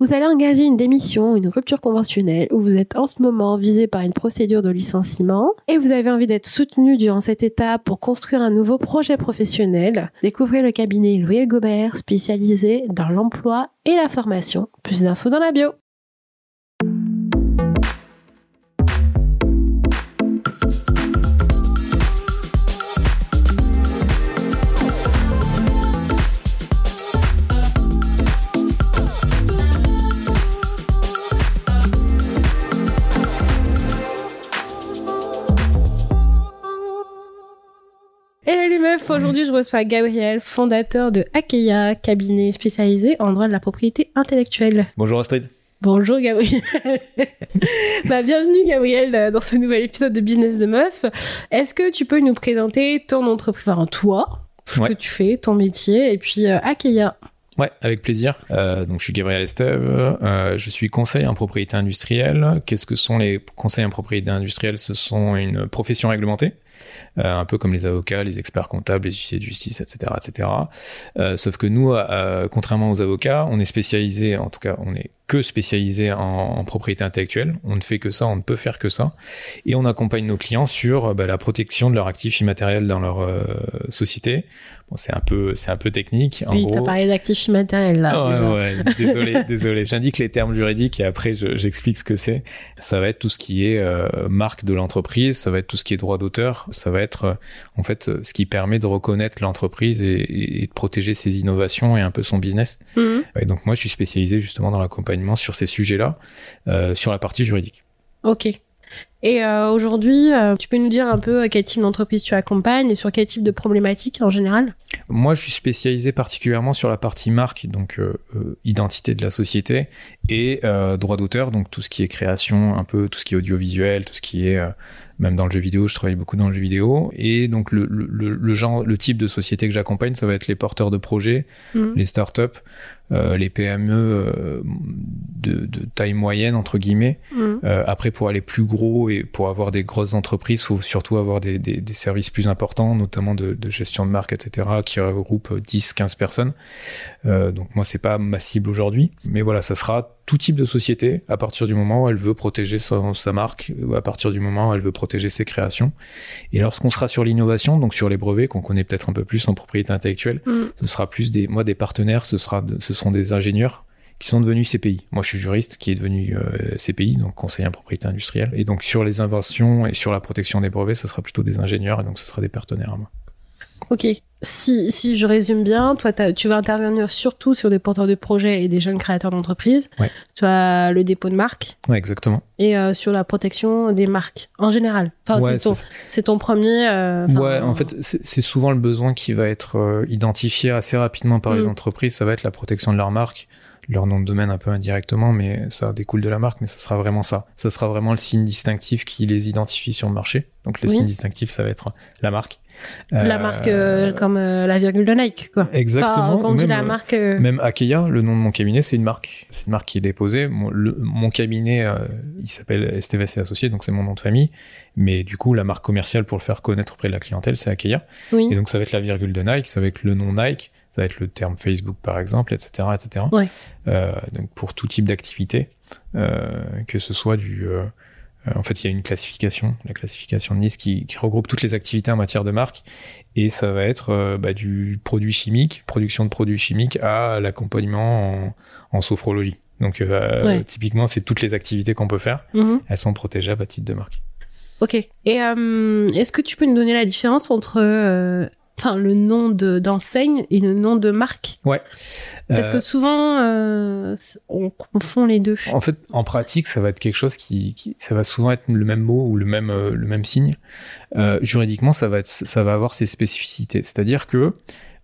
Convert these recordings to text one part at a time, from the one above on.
Vous allez engager une démission, une rupture conventionnelle, ou vous êtes en ce moment visé par une procédure de licenciement, et vous avez envie d'être soutenu durant cette étape pour construire un nouveau projet professionnel. Découvrez le cabinet Louis Gobert, spécialisé dans l'emploi et la formation. Plus d'infos dans la bio. Aujourd'hui je reçois Gabriel, fondateur de Akeya, cabinet spécialisé en droit de la propriété intellectuelle. Bonjour Astrid. Bonjour Gabriel. bah, bienvenue Gabriel euh, dans ce nouvel épisode de Business de Meuf. Est-ce que tu peux nous présenter ton entreprise, enfin toi, ce Ouais. que tu fais, ton métier, et puis euh, Akeya? Ouais, avec plaisir. Euh, donc je suis Gabriel Estève, euh, je suis conseiller en propriété industrielle. Qu'est-ce que sont les conseils en propriété industrielle? Ce sont une profession réglementée, un peu comme les avocats, les experts comptables, les huissiers de justice, etc., etc. Euh, sauf que nous, euh, contrairement aux avocats, on est spécialisé, en tout cas, on est que spécialisé en, propriété intellectuelle. On ne fait que ça, on ne peut faire que ça, et on accompagne nos clients sur euh, bah, la protection de leurs actifs immatériels dans leur euh, société. Bon, c'est un peu, c'est un peu technique. En Oui, gros, t'as parlé d'actifs immatériels là. Ouais, déjà. ouais, désolé, désolé. J'indique les termes juridiques et après je- j'explique ce que c'est. Ça va être tout ce qui est euh, marque de l'entreprise, ça va être tout ce qui est droit d'auteur, ça va être euh, en fait euh, ce qui permet de reconnaître l'entreprise et, de protéger ses innovations et un peu son business. Mhm. Et donc moi je suis spécialisé justement dans l'accompagnement sur ces sujets-là, euh, sur la partie juridique. Ok. Et euh, aujourd'hui, euh, tu peux nous dire un peu à quel type d'entreprise tu accompagnes et sur quel type de problématiques en général? Moi, je suis spécialisé particulièrement sur la partie marque, donc euh, euh, identité de la société, et euh, droit d'auteur, donc tout ce qui est création, un peu tout ce qui est audiovisuel, tout ce qui est euh, même dans le jeu vidéo. Je travaille beaucoup dans le jeu vidéo, et donc le, le, le- le genre, le type de société que j'accompagne, ça va être les porteurs de projets, Mhm. les startups, euh, les PME euh, de, de taille moyenne entre guillemets. Mhm. Euh, après, pour aller plus gros et pour avoir des grosses entreprises, faut surtout avoir des, des, des services plus importants, notamment de, de gestion de marque, etc., qui regroupent 10-15 personnes. Euh, donc moi, c'est pas ma cible aujourd'hui, mais voilà, ça sera tout type de société à partir du moment où elle veut protéger son- sa marque, ou à partir du moment où elle veut protéger ses créations. Et lorsqu'on sera sur l'innovation, donc sur les brevets qu'on connaît peut-être un peu plus en propriété intellectuelle, Mhm. ce sera plus des, moi, des partenaires, ce sera, ce seront des ingénieurs qui sont devenus CPI. Moi, je suis juriste qui est devenu euh, CPI, donc conseiller en propriété industrielle. Et donc, sur les inventions et sur la protection des brevets, ce sera plutôt des ingénieurs et donc ce sera des partenaires à moi. Ok. Si, si je résume bien, toi, tu vas intervenir surtout sur des porteurs de projets et des jeunes créateurs d'entreprises. Ouais. Tu as le dépôt de marque Ouais, exactement. et euh, sur la protection des marques en général. Enfin, Ouais, c'est ton, c'est- c'est ton premier. euh, ouais, en fait, c'est c'est souvent le besoin qui va être euh, identifié assez rapidement par les Mm. entreprises. Ça va être la protection de leur marque, leur nom de domaine un peu indirectement, mais ça découle de la marque, mais ça sera vraiment ça. Ça sera vraiment le signe distinctif qui les identifie sur le marché. Donc, le Oui. signe distinctif, ça va être la marque. la Euh, marque euh, comme euh, la virgule de Nike, quoi. Exactement. Enfin, quand on ou dit même, la marque. Même Akeya, le nom de mon cabinet, c'est une marque. C'est une marque qui est déposée. Mon, le- mon cabinet, il s'appelle STVC Associé, donc c'est mon nom de famille. Mais du coup, la marque commerciale pour le faire connaître auprès de la clientèle, c'est Akeya. oui. Et donc, ça va être la virgule de Nike, ça va être le nom Nike, ça va être le terme Facebook, par exemple, etc., etc. Ouais. Euh, donc, pour tout type d'activité, euh, que ce soit du, euh, en fait, il y a une classification, la classification de Nice, qui, qui regroupe toutes les activités en matière de marque. Et ça va être euh, bah, du produit chimique, production de produits chimiques, à l'accompagnement en, en sophrologie. Donc, euh, Ouais. typiquement, c'est toutes les activités qu'on peut faire. Mhm. Elles sont protégeables à titre de marque. Ok. Et euh, est-ce que tu peux nous donner la différence entre enfin, le nom de- d'enseigne et le nom de marque Ouais. Parce Euh, que souvent, euh, on confond les deux. En fait, en pratique, ça va être quelque chose qui, qui- ça va souvent être le même mot ou le même, euh, le même signe. Euh, juridiquement, ça va être, ça va avoir ses spécificités. C'est-à-dire que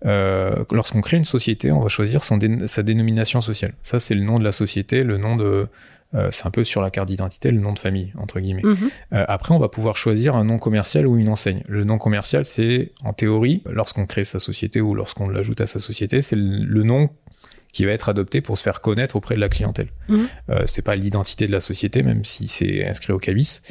euh, lorsqu'on crée une société, on va choisir son dé- sa dénomination sociale. Ça, c'est le nom de la société, le nom de, euh, c'est un peu sur la carte d'identité, le nom de famille entre guillemets. Mhm. Euh, après, on va pouvoir choisir un nom commercial ou une enseigne. Le nom commercial, c'est en théorie, lorsqu'on crée sa société ou lorsqu'on l'ajoute à sa société, c'est le, le nom qui va être adopté pour se faire connaître auprès de la clientèle. Mhm. Euh, c'est pas l'identité de la société, même si c'est inscrit au cabis.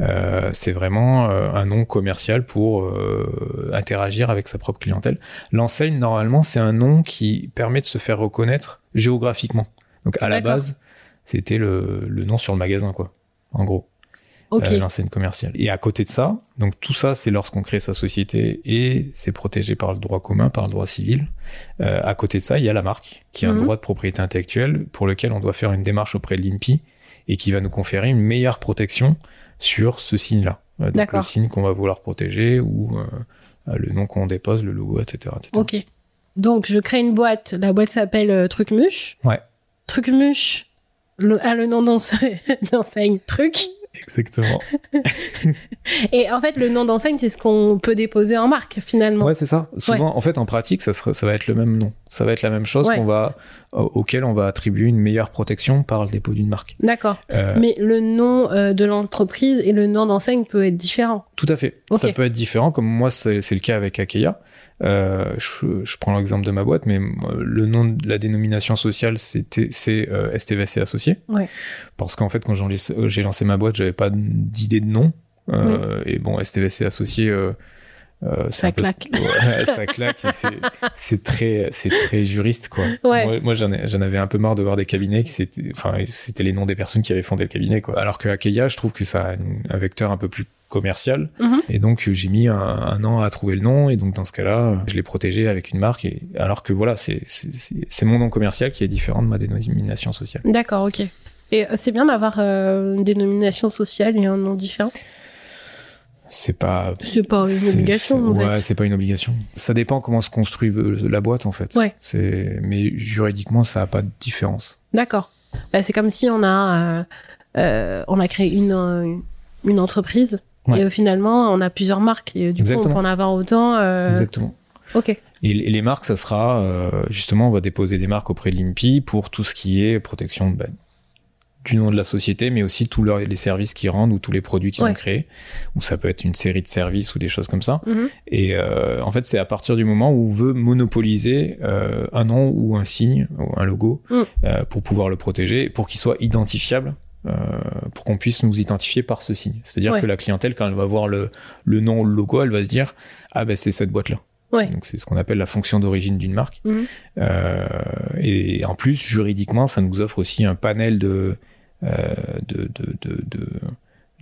Euh, c'est vraiment euh, un nom commercial pour euh, interagir avec sa propre clientèle. L'enseigne, normalement, c'est un nom qui permet de se faire reconnaître géographiquement. Donc à la base, c'était le, le nom sur le magasin, quoi. En gros, Ok. euh, l'enseigne commerciale. Et à côté de ça, donc tout ça, c'est lorsqu'on crée sa société et c'est protégé par le droit commun, par le droit civil. Euh, à côté de ça, il y a la marque, qui a un Mhm. droit de propriété intellectuelle pour lequel on doit faire une démarche auprès de l'INPI et qui va nous conférer une meilleure protection sur ce signe-là. Euh, donc le signe qu'on va vouloir protéger ou euh, le nom qu'on dépose, le logo, etc. etc. Ok. Donc, je crée une boîte. La boîte s'appelle Trucmuche. Ouais. Trucmuche le, a le nom d'enseigne Truc. Exactement. Et en fait, le nom d'enseigne, c'est ce qu'on peut déposer en marque, finalement. Ouais, c'est ça. Souvent, en fait, en pratique, ça, sera- ça va être le même nom. Ça va être la même chose Ouais. qu'on va, au- auquel on va attribuer une meilleure protection par le dépôt d'une marque. D'accord. Euh, Mais le nom euh, de l'entreprise et le nom d'enseigne peut être différent. Tout à fait. Ça peut être différent, comme moi, c'est c'est le cas avec Akeya. Euh, je, je prends l'exemple de ma boîte, mais euh, le nom de la dénomination sociale, c'était c'est euh, STVC Associé. Ouais. Parce qu'en fait, quand euh, j'ai lancé ma boîte, j'avais pas d'idée de nom. Euh, Et bon, STVC Associé, euh, Ça peu- claque. Ouais, ça claque. c'est- très, c'est très juriste, quoi. Ouais. Moi, moi, j'en ai- j'en avais un peu marre de voir des cabinets qui c'était, enfin, c'était les noms des personnes qui avaient fondé le cabinet, quoi. Alors que Akeya, je trouve que ça a un vecteur un peu plus commercial. Mhm. Et donc, j'ai mis un, un an à trouver le nom. Et donc, dans ce cas-là, je l'ai protégé avec une marque. Et alors que voilà, c'est, mon nom commercial qui est différent de ma dénomination sociale. D'accord, ok. Et c'est bien d'avoir euh, une dénomination sociale et un nom différent? C'est pas. C'est pas une obligation, en Ouais, fait. c'est pas une obligation. Ça dépend comment se construit euh, la boîte, en fait. Ouais. C'est, mais juridiquement, ça a pas de différence. D'accord. Bah, c'est comme si on a, euh, euh, on a créé une, une entreprise Ouais. et finalement on a plusieurs marques et du coup on peut en avoir autant. euh, Exactement. Ok. Et, les marques, ça sera euh, justement, on va déposer des marques auprès de l'INPI pour tout ce qui est protection bah, du nom de la société, mais aussi tous les services qu'ils rendent ou tous les produits qu'ils Ouais. ont créés. Ou ça peut être une série de services ou des choses comme ça. Mhm. Et euh, en fait, c'est à partir du moment où on veut monopoliser euh, un nom ou un signe ou un logo Mm. euh, pour pouvoir le protéger, pour qu'il soit identifiable. pour qu'on puisse nous identifier par ce signe. C'est-à-dire Ouais. que la clientèle, quand elle va voir le, le nom ou le logo, elle va se dire ah ben c'est cette boîte-là. Ouais. Donc c'est ce qu'on appelle la fonction d'origine d'une marque. Mhm. Euh, et en plus, juridiquement, ça nous offre aussi un panel de de, de, de, de,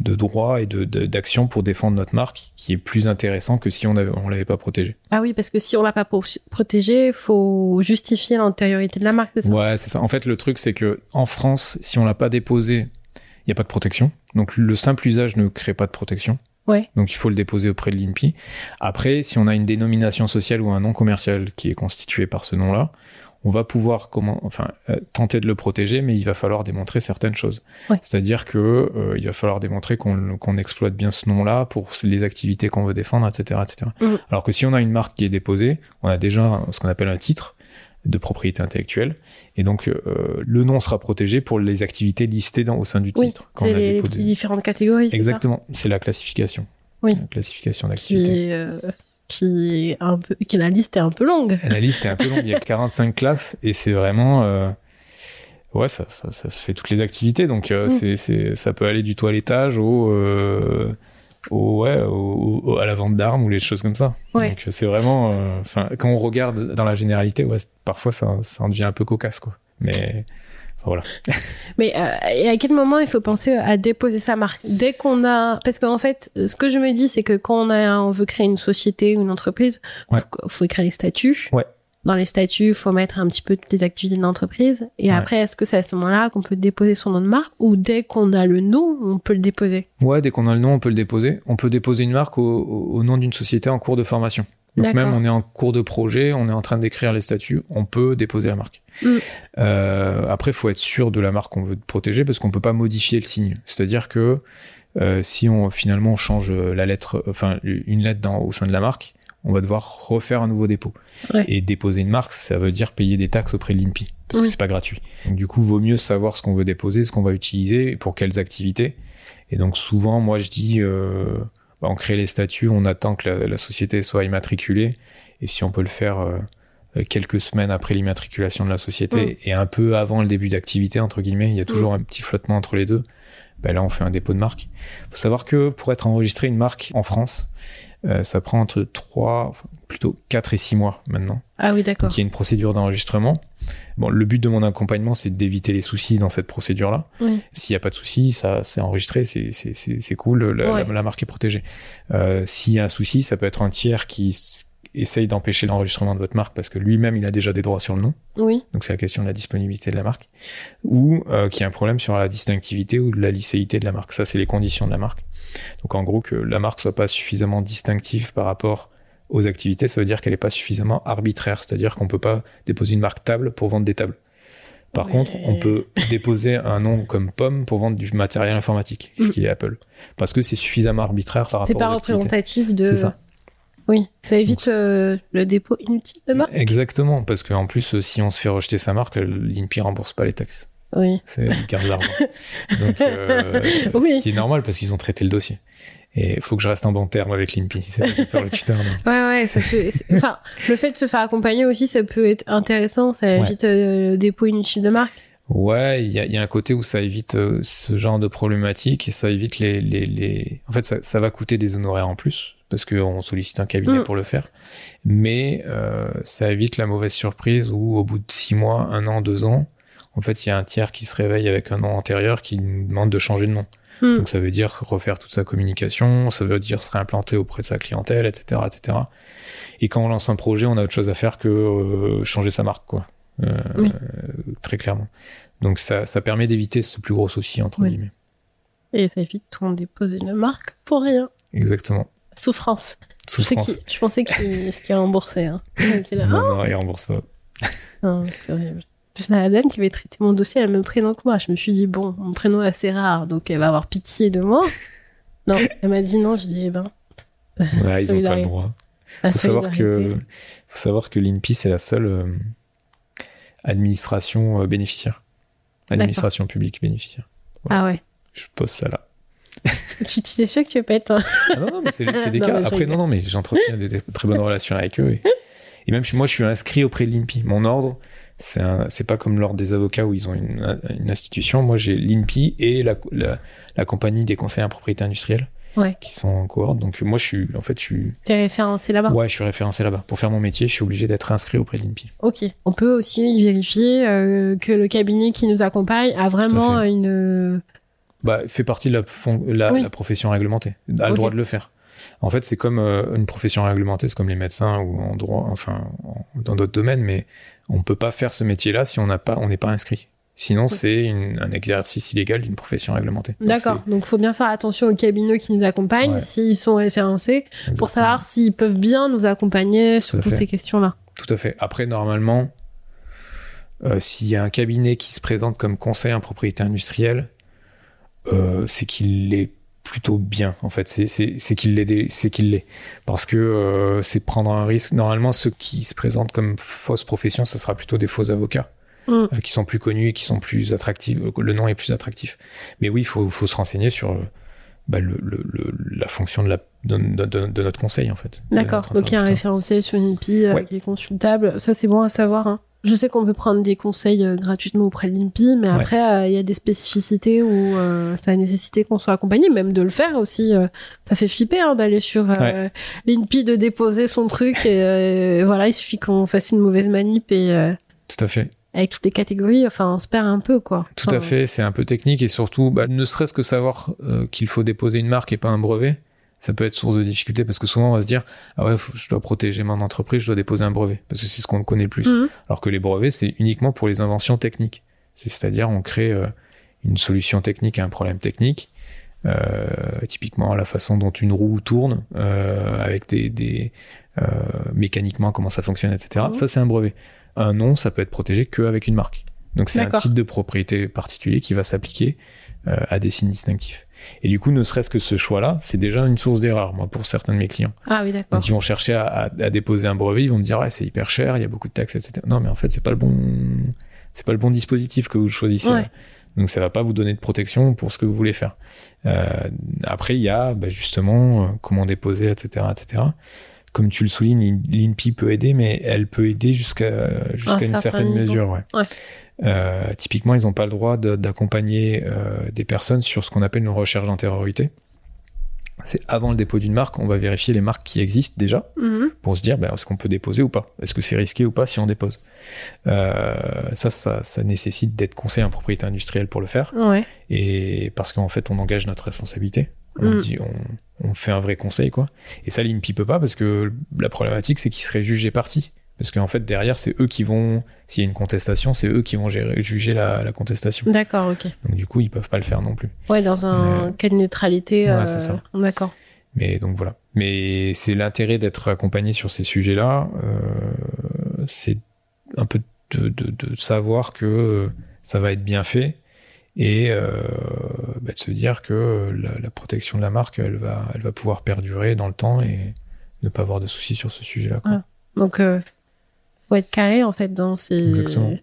de droits et de- d'actions pour défendre notre marque qui est plus intéressant que si on avait, on l'avait pas protégé. Ah oui, parce que si on l'a pas pro- protégé, faut justifier l'antériorité de la marque, c'est ça? Ouais, c'est ça. En fait, le truc, c'est que en France, si on l'a pas déposé, il n'y a pas de protection. Donc le simple usage ne crée pas de protection. Ouais. Donc il faut le déposer auprès de l'INPI. Après, si on a une dénomination sociale ou un nom commercial qui est constitué par ce nom-là, on va pouvoir comment, enfin, euh, tenter de le protéger, mais il va falloir démontrer certaines choses. Ouais. C'est-à-dire que euh, il va falloir démontrer qu'on exploite bien ce nom-là pour les activités qu'on veut défendre, etc., etc. Mhm. Alors que si on a une marque qui est déposée, on a déjà ce qu'on appelle un titre de propriété intellectuelle, et donc euh, le nom sera protégé pour les activités listées dans, au sein du Oui, titre. c'est les, les petites différentes catégories, Exactement, c'est la classification. Oui. La classification d'activité. euh, qui est un peu, qui la liste est un peu longue. La liste est un peu longue, il y a 45 classes et c'est vraiment euh, ouais ça, ça, ça se fait toutes les activités donc euh, Mm. c'est ça peut aller du toilettage au euh, au ouais au, au- à la vente d'armes ou les choses comme ça. Ouais. Donc c'est vraiment euh, enfin quand on regarde dans la généralité ouais parfois ça ça en devient un peu cocasse quoi. Mais voilà. Mais euh, et à quel moment il faut penser à déposer sa marque? Dès qu'on a, parce qu'en fait, ce que je me dis, c'est que quand on a, on veut créer une société ou une entreprise, Ouais. faut, faut créer les statuts. Ouais. Dans les statuts, il faut mettre un petit peu toutes les activités de l'entreprise. Et Ouais. après, est-ce que c'est à ce moment-là qu'on peut déposer son nom de marque? Ou dès qu'on a le nom, on peut le déposer? Ouais, dès qu'on a le nom, on peut le déposer. On peut déposer une marque au, nom d'une société en cours de formation. Donc même on est en cours de projet, on est en train d'écrire les statuts, on peut déposer la marque. Mm. Euh, après, faut être sûr de la marque qu'on veut protéger parce qu'on peut pas modifier le signe. C'est-à-dire que euh, si on finalement on change la lettre, enfin une lettre dans, au sein de la marque, on va devoir refaire un nouveau dépôt. Ouais. Et déposer une marque, ça veut dire payer des taxes auprès de l'INPI parce que c'est pas gratuit. Donc du coup, vaut mieux savoir ce qu'on veut déposer, ce qu'on va utiliser, et pour quelles activités. Et donc souvent, moi je dis, euh, bah, on crée les statuts, on attend que la, la société soit immatriculée, et si on peut le faire euh, quelques semaines après l'immatriculation de la société Mm. et un peu avant le début d'activité entre guillemets, il y a toujours un petit flottement entre les deux. ben là on fait un dépôt de marque. Faut savoir que pour être enregistré une marque en France, euh, ça prend entre 3, enfin, plutôt 4 et 6 mois maintenant. Ah oui, d'accord. Donc il y a une procédure d'enregistrement. Bon, le but de mon accompagnement, c'est d'éviter les soucis dans cette procédure-là. Oui. S'il n'y a pas de soucis, ça c'est enregistré, c'est c'est c'est c'est cool, la, Ouais. la, la marque est protégée. Euh, S'il y a un souci, ça peut être un tiers qui essaye d'empêcher l'enregistrement de votre marque parce que lui-même il a déjà des droits sur le nom. Oui. Donc c'est la question de la disponibilité de la marque, ou euh, qu'il y a un problème sur la distinctivité ou de la licéité de la marque. Ça, c'est les conditions de la marque. Donc en gros, que la marque soit pas suffisamment distinctive par rapport aux activités, ça veut dire qu'elle est pas suffisamment arbitraire, c'est-à-dire qu'on peut pas déposer une marque table pour vendre des tables. Par Ouais. contre, on peut déposer un nom comme pomme pour vendre du matériel informatique, ce Mm. qui est Apple, parce que c'est suffisamment arbitraire par C'est rapport pas aux activités. représentatif de. C'est ça. Oui. Ça évite euh, le dépôt inutile de marque. Exactement, parce qu'en plus, euh, si on se fait rejeter sa marque, l'INPI rembourse pas les taxes. Oui. C'est gardent l'argent. Donc, euh, Oui. ce qui est normal parce qu'ils ont traité le dossier. Et il faut que je reste en bon terme avec l'INPI, c'est interlocuteur. Ouais, ouais, ça peut. Enfin, le fait de se faire accompagner aussi, ça peut être intéressant. Ça Ouais. évite euh, le dépôt inutile de marque. Ouais, il y a, il y a un côté où ça évite euh, ce genre de problématique et ça évite les... les, les... En fait, ça, ça va coûter des honoraires en plus parce qu'on sollicite un cabinet Mm. pour le faire. Mais euh, ça évite la mauvaise surprise où au bout de six mois, un an, deux ans, en fait, il y a un tiers qui se réveille avec un nom antérieur qui nous demande de changer de nom. Hmm. Donc ça veut dire refaire toute sa communication, ça veut dire se réimplanter auprès de sa clientèle, etc., etc. Et quand on lance un projet, on a autre chose à faire que euh, changer sa marque, quoi. Euh, Oui. très clairement. Donc ça, ça permet d'éviter ce plus gros souci entre Oui. guillemets. Et ça évite qu'on dépose une marque pour rien. Exactement. Souffrance. Souffrance. je pensais qu'il qu'il remboursait. Hein. J'étais là, Non, non, il rembourse pas. Non, c'est horrible. Plus la dame qui avait traité mon dossier, elle a le même prénom que moi. Je me suis dit, bon, mon prénom est assez rare, donc elle va avoir pitié de moi. Non, elle m'a dit non, je dis, eh ben. Ouais, ils ont pas le droit. Faut savoir que, faut savoir que l'INPI c'est la seule euh, administration euh, bénéficiaire, administration publique bénéficiaire. Ah ouais. Je pose ça là. Tu, tu es sûr que tu veux pas être un... Ah non, non, mais c'est des Non, cas. Après, non, non, mais j'entretiens des, des très bonnes relations avec eux. Et, et même moi, je suis inscrit auprès de l'INPI. Mon ordre, c'est pas comme l'ordre des avocats où ils ont une, une institution. Moi, j'ai l'INPI et la, la, la compagnie des conseillers en propriété industrielle Ouais. qui sont en cohorte. Donc, moi, je suis, en fait, je suis, Tu es référencé là-bas? ouais, je suis référencé là-bas. Pour faire mon métier, je suis obligé d'être inscrit auprès de l'INPI. Ok. On peut aussi vérifier euh, que le cabinet qui nous accompagne a vraiment une. Bah, fait partie de la, fon- la, Oui. la profession réglementée. A le droit de le faire. En fait, c'est comme euh, une profession réglementée, c'est comme les médecins ou en droit, enfin, en- dans d'autres domaines, mais on peut pas faire ce métier-là si on n'a pas, on n'est pas inscrit. Sinon, c'est un exercice illégal d'une profession réglementée. D'accord. Donc, faut bien faire attention aux cabinets qui nous accompagnent, Ouais. s'ils sont référencés, pour savoir s'ils peuvent bien nous accompagner sur Tout toutes fait. ces questions-là. Tout à fait. Après, normalement, euh, s'il y a un cabinet qui se présente comme conseil en propriété industrielle, euh, c'est qu'il l'est plutôt bien. En fait, c'est qu'il l'est, c'est qu'il l'est, parce que euh, c'est prendre un risque. Normalement, ceux qui se présentent comme fausse profession, ça sera plutôt des faux avocats. Mm. euh, qui sont plus connus et qui sont plus attractifs. Le nom est plus attractif. Mais oui, il faut, faut se renseigner sur euh, bah, le, le, le- la fonction de, la, de, de- de- de notre conseil, en fait. D'accord. Donc, il y a un référentiel sur l'INPI euh, Ouais. qui est consultable. Ça, c'est bon à savoir. hein. Je sais qu'on peut prendre des conseils euh, gratuitement auprès de l'INPI, mais Ouais. après, euh, il y a des spécificités où euh, ça a nécessité qu'on soit accompagné, même de le faire aussi. euh, ça fait flipper hein, d'aller sur euh, Ouais. l'INPI, de déposer son truc. Et euh, voilà, il suffit qu'on fasse une mauvaise manip et euh, Tout à fait. Avec toutes les catégories, enfin, on se perd un peu, quoi. Tout à fait, c'est un peu technique et surtout, bah, ne serait-ce que savoir euh, qu'il faut déposer une marque et pas un brevet, ça peut être source de difficulté parce que souvent on va se dire ah ouais, faut- je dois protéger mon entreprise, je dois déposer un brevet parce que c'est ce qu'on connaît le plus. Mhm. Alors que les brevets c'est uniquement pour les inventions techniques. C'est- C'est-à-dire on crée euh, une solution technique à un problème technique. Euh, typiquement la façon dont une roue tourne euh, avec des, des euh, mécaniquement comment ça fonctionne etc Mhm. ça c'est un brevet un nom ça peut être protégé qu'avec une marque donc c'est un titre de propriété particulier qui va s'appliquer euh, à des signes distinctifs et du coup ne serait-ce que ce choix là c'est déjà une source d'erreur moi pour certains de mes clients Ah oui, d'accord. donc ils vont chercher à, à- à déposer un brevet, ils vont me dire ouais c'est hyper cher, il y a beaucoup de taxes, etc. Non mais en fait c'est pas le bon, c'est pas le bon dispositif que vous choisissez. Ouais. Donc ça va pas vous donner de protection pour ce que vous voulez faire. Euh, après il y a bah, justement euh, comment déposer, etc., etc. comme tu le soulignes, l'INPI peut aider, mais elle peut aider jusqu'à jusqu'à une certaine mesure. Ouais. Ouais. Euh, typiquement, ils n'ont pas le droit d'accompagner euh, des personnes sur ce qu'on appelle une recherche d'antériorité. C'est avant le dépôt d'une marque, on va vérifier les marques qui existent déjà Mhm. pour se dire ben, est-ce qu'on peut déposer ou pas? Est-ce que c'est risqué ou pas si on dépose? Euh, ça, ça, ça nécessite d'être conseiller en propriété industrielle pour le faire. Ouais. Et parce qu'en fait, on engage notre responsabilité. On, Mm. dit, on, on fait un vrai conseil, quoi. Et ça, l'INPI peut pas parce que la problématique, c'est qu'ils seraient jugés partis. Parce qu'en fait, derrière, c'est eux qui vont, s'il y a une contestation, c'est eux qui vont gérer, juger la, la contestation. D'accord, ok. Donc, du coup, ils peuvent pas le faire non plus. Ouais, dans un cas de neutralité. Ouais, euh, c'est ça. D'accord. Mais donc voilà. Mais c'est l'intérêt d'être accompagné sur ces sujets-là. euh, c'est un peu de, de, de savoir que euh, ça va être bien fait et euh, bah, de se dire que la, la protection de la marque, elle va, elle va pouvoir perdurer dans le temps et ne pas avoir de soucis sur ce sujet-là. quoi. Donc, euh, faut être carré en fait dans ces. Exactement.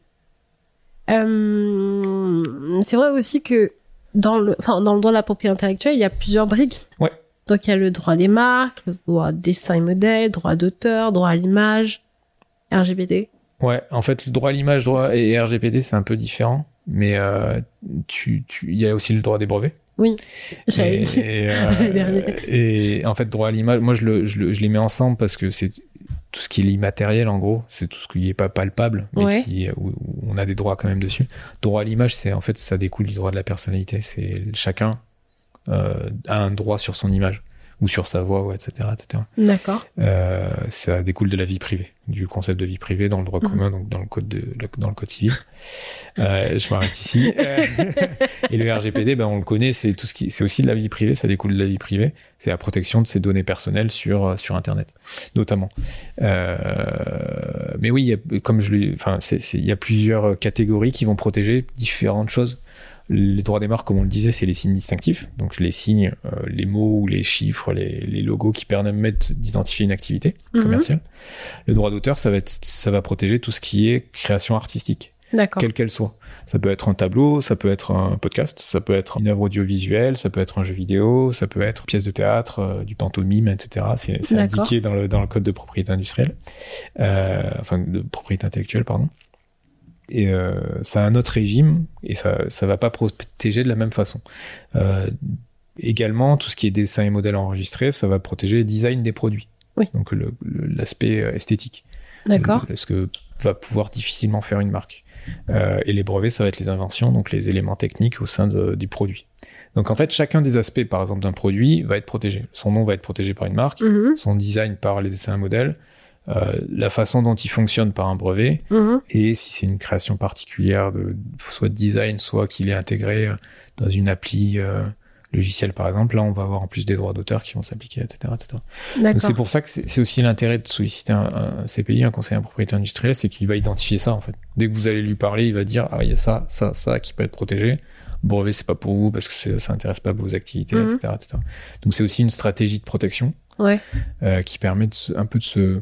Euh, c'est vrai aussi que dans le, enfin, dans le droit de la propriété intellectuelle, il y a plusieurs briques. Ouais. Donc, il y a le droit des marques, le droit dessin et modèle, droit d'auteur, droit à l'image, RGPD. Ouais, en fait, le droit à l'image, droit et RGPD, c'est un peu différent. Mais euh, tu, y a aussi le droit des brevets. J'avais Et, dit. et, euh, et en fait, droit à l'image, moi je, le, je, le- je les mets ensemble parce que c'est tout ce qui est immatériel en gros, c'est tout ce qui est pas palpable, mais Ouais. qui, où, où on a des droits quand même dessus. Droit à l'image, c'est en fait ça découle du droit de la personnalité. C'est chacun euh, a un droit sur son image ou sur sa voix, ou etc., etc. D'accord. Euh, ça découle de la vie privée, du concept de vie privée dans le droit Mhm. commun, donc dans le code de, dans le code civil. Euh, je m'arrête ici. Euh, et le RGPD, ben on le connaît, c'est tout ce qui, c'est aussi de la vie privée, ça découle de la vie privée. C'est la protection de ses données personnelles sur sur Internet, notamment. Euh, mais oui, il y a, comme je l'ai, enfin, il y a plusieurs catégories qui vont protéger différentes choses. Les droits des marques, comme on le disait, c'est les signes distinctifs. Donc les signes, euh, les mots ou les chiffres, les, les logos qui permettent d'identifier une activité Mhm. commerciale. Le droit d'auteur, ça va être, ça va protéger tout ce qui est création artistique, D'accord. quelle qu'elle soit. Ça peut être un tableau, ça peut être un podcast, ça peut être une œuvre audiovisuelle, ça peut être un jeu vidéo, ça peut être une pièce de théâtre, euh, du pantomime, etc. C'est indiqué dans le, dans le code de propriété industrielle, euh, enfin de propriété intellectuelle, pardon. Et euh, ça a un autre régime et ça ça va pas protéger de la même façon. Euh, également, tout ce qui est dessin et modèle enregistré, ça va protéger le design des produits. Oui. Donc l'aspect euh, esthétique. D'accord. Ce que va pouvoir difficilement faire une marque. Euh, et les brevets, ça va être les inventions, donc les éléments techniques au sein de- du produit. Donc en fait, chacun des aspects, par exemple, d'un produit va être protégé. Son nom va être protégé par une marque, Mhm. son design par les dessins modèles, euh, la façon dont il fonctionne par un brevet, Mhm. et si c'est une création particulière de soit de design, soit qu'il est intégré euh, dans une appli euh, logicielle, par exemple, là, on va avoir en plus des droits d'auteur qui vont s'appliquer, etc., etc. Donc c'est pour ça que c'est aussi l'intérêt de solliciter un, un CPI, un conseiller en propriété industrielle, c'est qu'il va identifier ça en fait. Dès que vous allez lui parler, il va dire ah il y a ça, ça, ça qui peut être protégé. Brevet c'est pas pour vous parce que ça intéresse pas vos activités, Mhm. etc., etc. Donc c'est aussi une stratégie de protection Ouais. euh, qui permet de se- un peu de se,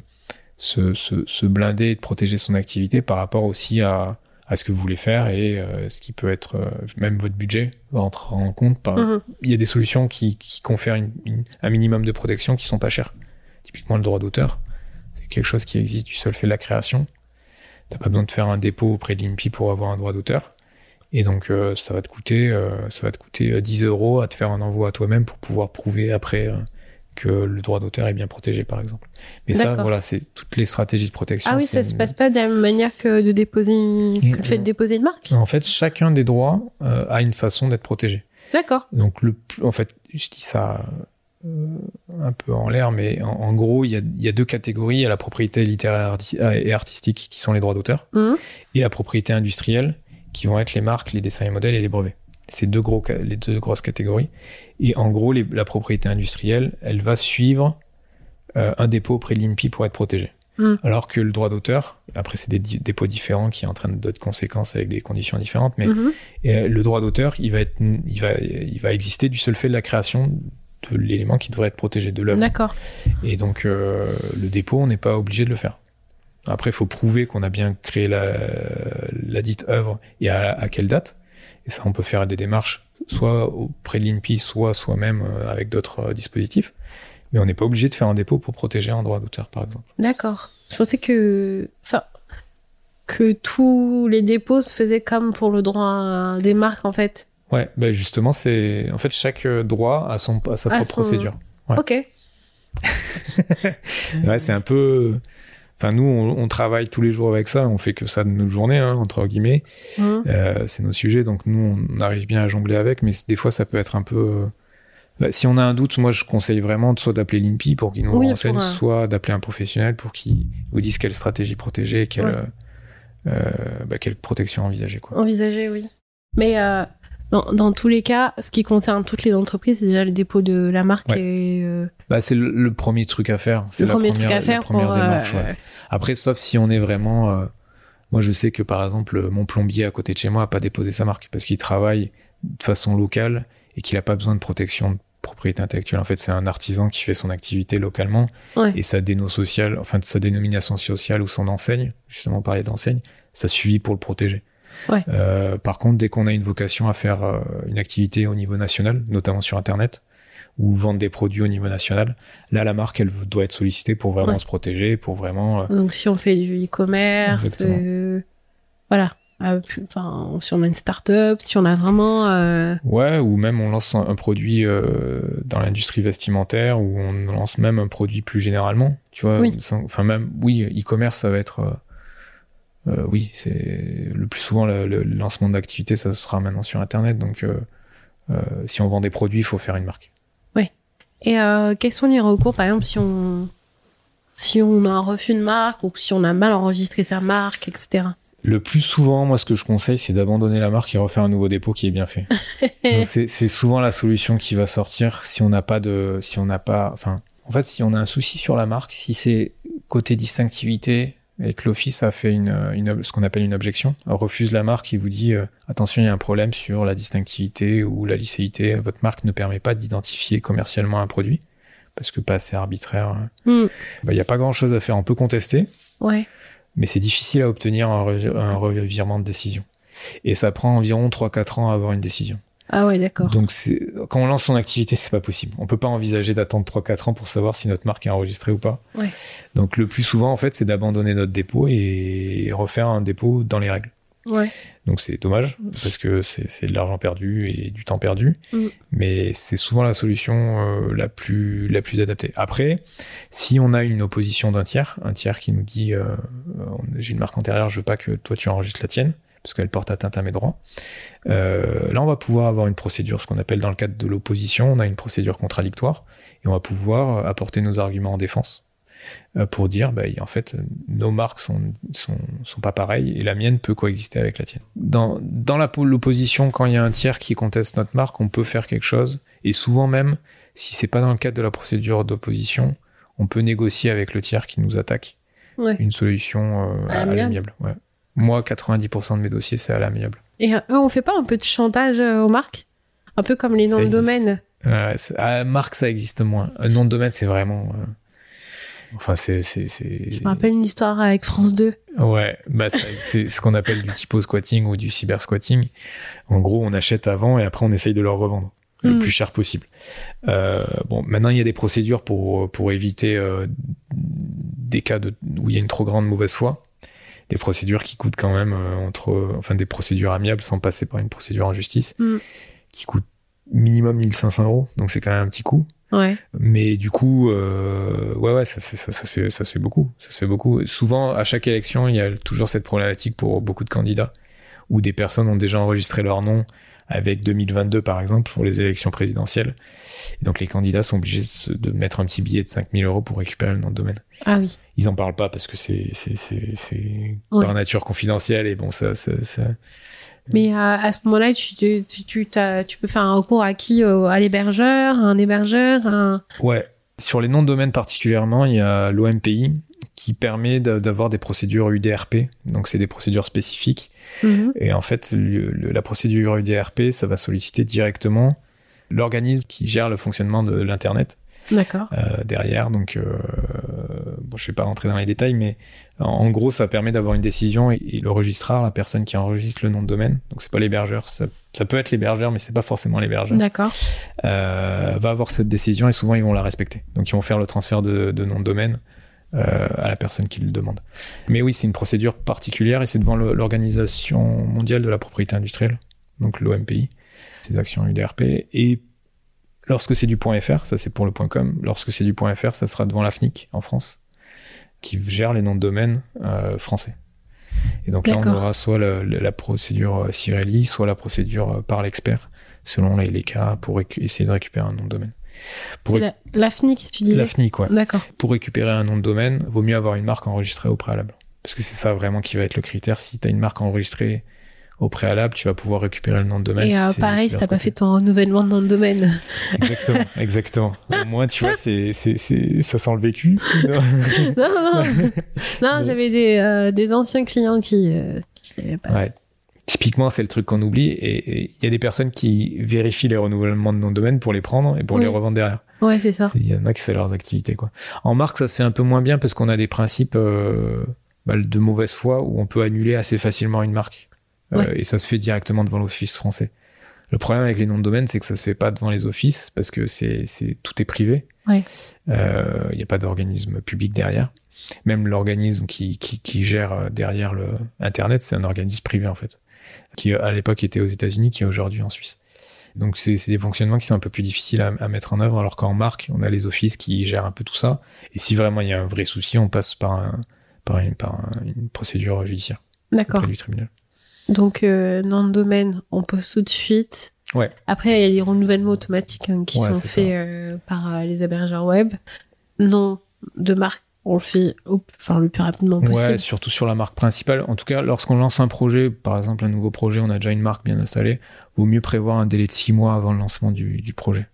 se, se, se blinder et de protéger son activité par rapport aussi à, à ce que vous voulez faire et euh, ce qui peut être euh, même votre budget va entrer en compte. Par, Mhm. il y a des solutions qui, qui confèrent une- une- un minimum de protection qui sont pas chères. Typiquement le droit d'auteur, c'est quelque chose qui existe du seul fait de la création. T'as pas besoin de faire un dépôt auprès de l'INPI pour avoir un droit d'auteur. Et donc euh, ça va te coûter, ça va te coûter euh, 10 euros à te faire un envoi à toi-même pour pouvoir prouver après que le droit d'auteur est bien protégé, par exemple. Mais ça, voilà, c'est toutes les stratégies de protection. Ah oui, ça se une- passe pas de la même manière que de déposer, que le fait de déposer une marque. En fait, chacun des droits euh, a une façon d'être protégé. D'accord. Donc le en fait, je dis ça euh, un peu en l'air, mais en, en gros, il y a, il y a deux catégories. Il y a la propriété littéraire arti- et artistique, qui sont les droits d'auteur, Mhm. et la propriété industrielle, qui vont être les marques, les dessins et modèles et les brevets. C'est deux gros, les deux grosses catégories. Et en gros, les- la propriété industrielle, elle va suivre euh, un dépôt auprès de l'INPI pour être protégée. Mhm. Alors que le droit d'auteur, après c'est des dépôts différents qui entraînent d'autres conséquences avec des conditions différentes, mais Mhm. euh, le droit d'auteur, il va être, il va, il va exister du seul fait de la création de l'élément qui devrait être protégé de l'œuvre. D'accord. Et donc euh, le dépôt, on n'est pas obligé de le faire. Après, il faut prouver qu'on a bien créé la, la dite œuvre et à, à quelle date. Et ça, on peut faire des démarches soit auprès de l'INPI, soit soi-même euh, avec d'autres euh, dispositifs. Mais on n'est pas obligé de faire un dépôt pour protéger un droit d'auteur, par exemple. D'accord. Je pensais que, enfin, que tous les dépôts se faisaient comme pour le droit des marques, en fait. Ouais, bah justement, c'est en fait chaque droit a son a sa propre procédure. Ouais. Ok. ouais, c'est un peu. Enfin, nous, on, travaille tous les jours avec ça. On fait que ça de nos journées, hein, entre guillemets. Mmh. Euh, c'est nos sujets, donc nous, on arrive bien à jongler avec. Mais des fois, ça peut être un peu. Bah, si on a un doute, moi, je conseille vraiment soit d'appeler l'INPI pour qu'il nous Oui, renseigne, euh, soit d'appeler un professionnel pour qu'il vous dise quelle stratégie protéger, quelle, Ouais. euh, euh, bah, quelle protection envisager. Quoi. Envisager, oui. Mais euh, dans, dans tous les cas, ce qui concerne toutes les entreprises, c'est déjà le dépôt de la marque Ouais. et euh, Bah, c'est le, le premier truc à faire. C'est le la premier première, truc à faire première pour. démarche. euh, ouais. Après, sauf si on est vraiment. euh, moi, je sais que par exemple, mon plombier à côté de chez moi a pas déposé sa marque parce qu'il travaille de façon locale et qu'il a pas besoin de protection de propriété intellectuelle. En fait, c'est un artisan qui fait son activité localement Ouais. et sa déno sociale, enfin sa dénomination sociale ou son enseigne, justement parler d'enseigne, ça suffit pour le protéger. Ouais. Euh, par contre, dès qu'on a une vocation à faire euh, une activité au niveau national, notamment sur Internet, ou vendre des produits au niveau national, là, la marque, elle doit être sollicitée pour vraiment Ouais. se protéger, pour vraiment... euh, Donc si on fait du e-commerce, euh, voilà. Puis- Enfin, si on a une start-up, si on a vraiment. euh, Ouais, ou même on lance un, un produit dans l'industrie vestimentaire, ou on lance même un produit plus généralement, tu vois. Oui. sans- Enfin même, oui, e-commerce, ça va être, oui, c'est le plus souvent le, le lancement d'activité, ça sera maintenant sur Internet. Donc, si on vend des produits, il faut faire une marque. Et euh, quels sont les recours, par exemple, si on si on a un refus de marque ou si on a mal enregistré sa marque, etc. Le plus souvent, moi, ce que je conseille, c'est d'abandonner la marque et refaire un nouveau dépôt qui est bien fait. C'est souvent la solution qui va sortir si on n'a pas de, si on n'a pas, enfin, en fait, si on a un souci sur la marque, si c'est côté distinctivité et que l'office a fait une, une, ce qu'on appelle une objection, on refuse la marque, il vous dit euh, attention, il y a un problème sur la distinctivité ou la licéité, votre marque ne permet pas d'identifier commercialement un produit parce que pas assez arbitraire. Hmm. Bah, Il n'y a pas grand chose à faire. On peut contester, Ouais. mais c'est difficile à obtenir un revirement de décision. Et ça prend environ 3-4 ans à avoir une décision. Ah ouais, d'accord. Donc quand on lance son activité, c'est pas possible. On peut pas envisager d'attendre 3-4 ans pour savoir si notre marque est enregistrée ou pas. Ouais. Donc le plus souvent en fait, c'est d'abandonner notre dépôt et refaire un dépôt dans les règles. Ouais. Donc c'est dommage parce que c'est c'est de l'argent perdu et du temps perdu, Mm. mais c'est souvent la solution euh, la plus la plus adaptée. Après, si on a une opposition d'un tiers, un tiers qui nous dit euh, euh, j'ai une marque antérieure, je veux pas que toi tu enregistres la tienne parce qu'elle porte atteinte à mes droits. Euh, là, on va pouvoir avoir une procédure, ce qu'on appelle dans le cadre de l'opposition, on a une procédure contradictoire et on va pouvoir apporter nos arguments en défense euh, pour dire, bah, en fait, nos marques sont, sont, sont pas pareilles et la mienne peut coexister avec la tienne. Dans, dans l'opposition, quand il y a un tiers qui conteste notre marque, on peut faire quelque chose et souvent même, si c'est pas dans le cadre de la procédure d'opposition, on peut négocier avec le tiers qui nous attaque Ouais. une solution euh, à, l'amiable. Ouais. Moi, 90% de mes dossiers, c'est à l'amiable. Et euh, on fait pas un peu de chantage euh, aux marques? Un peu comme les noms de domaine Ouais, c'est- à marque, ça existe moins. Un nom de domaine, c'est vraiment. euh, Enfin, c'est. Je me rappelle une histoire avec France 2. Ouais, bah, c'est ce qu'on appelle du typo squatting ou du cyber squatting. En gros, on achète avant et après on essaye de leur revendre le Mm. plus cher possible. Euh, bon, maintenant il y a des procédures pour pour éviter euh, des cas de, où il y a une trop grande mauvaise foi. Des procédures qui coûtent quand même euh, entre, enfin des procédures amiables sans passer par une procédure en justice, Mm. qui coûtent minimum 1500 euros, donc c'est quand même un petit coup. Ouais. Mais du coup, euh, ouais, ouais, ça, se- ça, ça, se fait, ça se fait beaucoup. Ça se fait beaucoup. Souvent, à chaque élection, il y a toujours cette problématique pour beaucoup de candidats où des personnes ont déjà enregistré leur nom avec 2022, par exemple, pour les élections présidentielles. Et donc, les candidats sont obligés de, mettre un petit billet de 5000 euros pour récupérer le nom de domaine. Ah oui. Ils en parlent pas parce que c'est, par nature confidentiel et bon, ça, ça, ça, Mais euh, à ce moment-là, tu, tu, tu, tu, peux faire un recours à qui À l'hébergeur, à un hébergeur, à un... Ouais. Sur les noms de domaine particulièrement, il y a l'OMPI qui permet d'a- d'avoir des procédures UDRP. Donc, c'est des procédures spécifiques. Mhm. Et en fait, le- le- la procédure UDRP, ça va solliciter directement l'organisme qui gère le fonctionnement de l'Internet D'accord. euh, derrière. Donc, euh, bon, je vais pas rentrer dans les détails, mais en, gros, ça permet d'avoir une décision et, le registraire, la personne qui enregistre le nom de domaine, donc c'est pas l'hébergeur, ça, ça, peut être l'hébergeur, mais c'est pas forcément l'hébergeur. D'accord. Euh, va avoir cette décision et souvent ils vont la respecter. Donc ils vont faire le transfert de, de nom de domaine. Euh, à la personne qui le demande. Mais oui, c'est une procédure particulière et c'est devant l'Organisation mondiale de la propriété industrielle, donc l'OMPI, ces actions UDRP. Et lorsque c'est du point .fr, ça c'est pour le point .com, lorsque c'est du point .fr, ça sera devant la FNIC en France, qui gère les noms de domaine euh, français. Et donc là, on aura soit la, procédure Cirelli, soit la procédure par l'expert, selon les, les, cas, pour essayer de récupérer un nom de domaine. C'est la, la, FNIC, tu disais La FNIC, ouais. D'accord. Pour récupérer un nom de domaine, vaut mieux avoir une marque enregistrée au préalable. Parce que c'est ça vraiment qui va être le critère. Si tu as une marque enregistrée au préalable, tu vas pouvoir récupérer le nom de domaine. Et euh, pareil, si t'as pas fait ton renouvellement de nom de domaine. Exactement, exactement. Au moins, tu vois, c'est, c'est, c'est, ça sent le vécu. non, non, non. j'avais des, euh, des anciens clients qui, euh, qui pas. Ouais. Typiquement, c'est le truc qu'on oublie. Et il y a des personnes qui vérifient les renouvellements de nom de domaine pour les prendre et pour les revendre derrière. Ouais, c'est ça. Il y en a qui c'est leurs activités, quoi. En marque, ça se fait un peu moins bien parce qu'on a des principes euh, bah, de mauvaise foi où on peut annuler assez facilement une marque. Euh, et ça se fait directement devant l'office français. Le problème avec les noms de domaine, c'est que ça se fait pas devant les offices parce que c'est, c'est tout est privé. Il euh, n'y a pas d'organisme public derrière. Même l'organisme qui, qui, qui gère derrière le Internet, c'est un organisme privé en fait qui à l'époque était aux États-Unis, qui est aujourd'hui en Suisse. Donc c'est des fonctionnements qui sont un peu plus difficiles à, à mettre en œuvre, alors qu'en marque, on a les offices qui gèrent un peu tout ça. Et si vraiment il y a un vrai souci, on passe par, un, par, une, par une procédure judiciaire. D'accord. du tribunal. Donc euh, nom de domaine, on pose tout de suite. Ouais. Après, il y a les renouvellements automatiques hein, qui sont faits euh, par euh, les hébergeurs web. Nom de marque on le fait enfin, le plus rapidement possible. Ouais, surtout sur la marque principale. En tout cas, lorsqu'on lance un projet, par exemple un nouveau projet, on a déjà une marque bien installée, vaut mieux prévoir un délai de six mois avant le lancement du, du projet.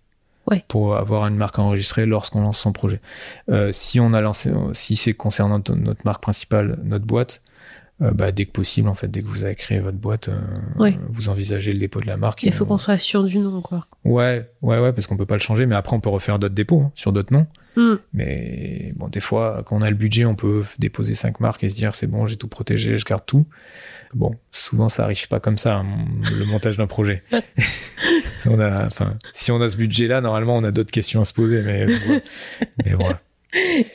Ouais. Pour avoir une marque enregistrée lorsqu'on lance son projet. Euh, si on a lancé, si c'est concernant notre marque principale, notre boîte, euh, bah, dès que possible, en fait, dès que vous avez créé votre boîte, euh, vous envisagez le dépôt de la marque. Il faut qu'on soit sûr du nom, quoi. Ouais, ouais, ouais, parce qu'on peut pas le changer, mais après on peut refaire d'autres dépôts hein, sur d'autres noms. Hmm. Mais bon, des fois, quand on a le budget, on peut déposer cinq marques et se dire c'est bon, j'ai tout protégé, je garde tout. Bon, souvent ça arrive pas comme ça, hein, le montage d'un projet. on a, enfin, si on a ce budget-là, normalement, on a d'autres questions à se poser, mais, mais voilà.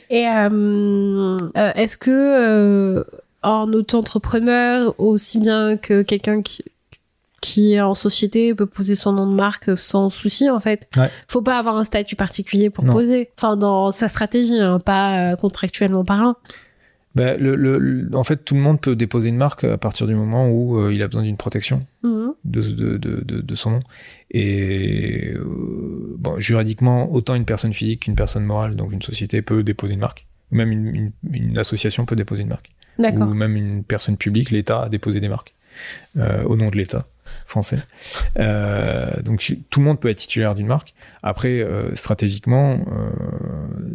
Et euh, euh, est-ce que euh, en auto-entrepreneur, aussi bien que quelqu'un qui, qui en société peut poser son nom de marque sans souci en fait. Ouais. Faut pas avoir un statut particulier pour poser. Enfin dans sa stratégie, hein, pas euh, contractuellement parlant. Bah, le, le, en fait, tout le monde peut déposer une marque à partir du moment où euh, il a besoin d'une protection mhm. de, de, de, de, son nom. Et euh, bon, juridiquement, autant une personne physique qu'une personne morale, donc une société, peut déposer une marque. Même une, une, une association peut déposer une marque. Ou même une personne publique, l'État a déposé des marques euh, au nom de l'État français. Euh, donc tout le monde peut être titulaire d'une marque. Après, euh, stratégiquement, euh,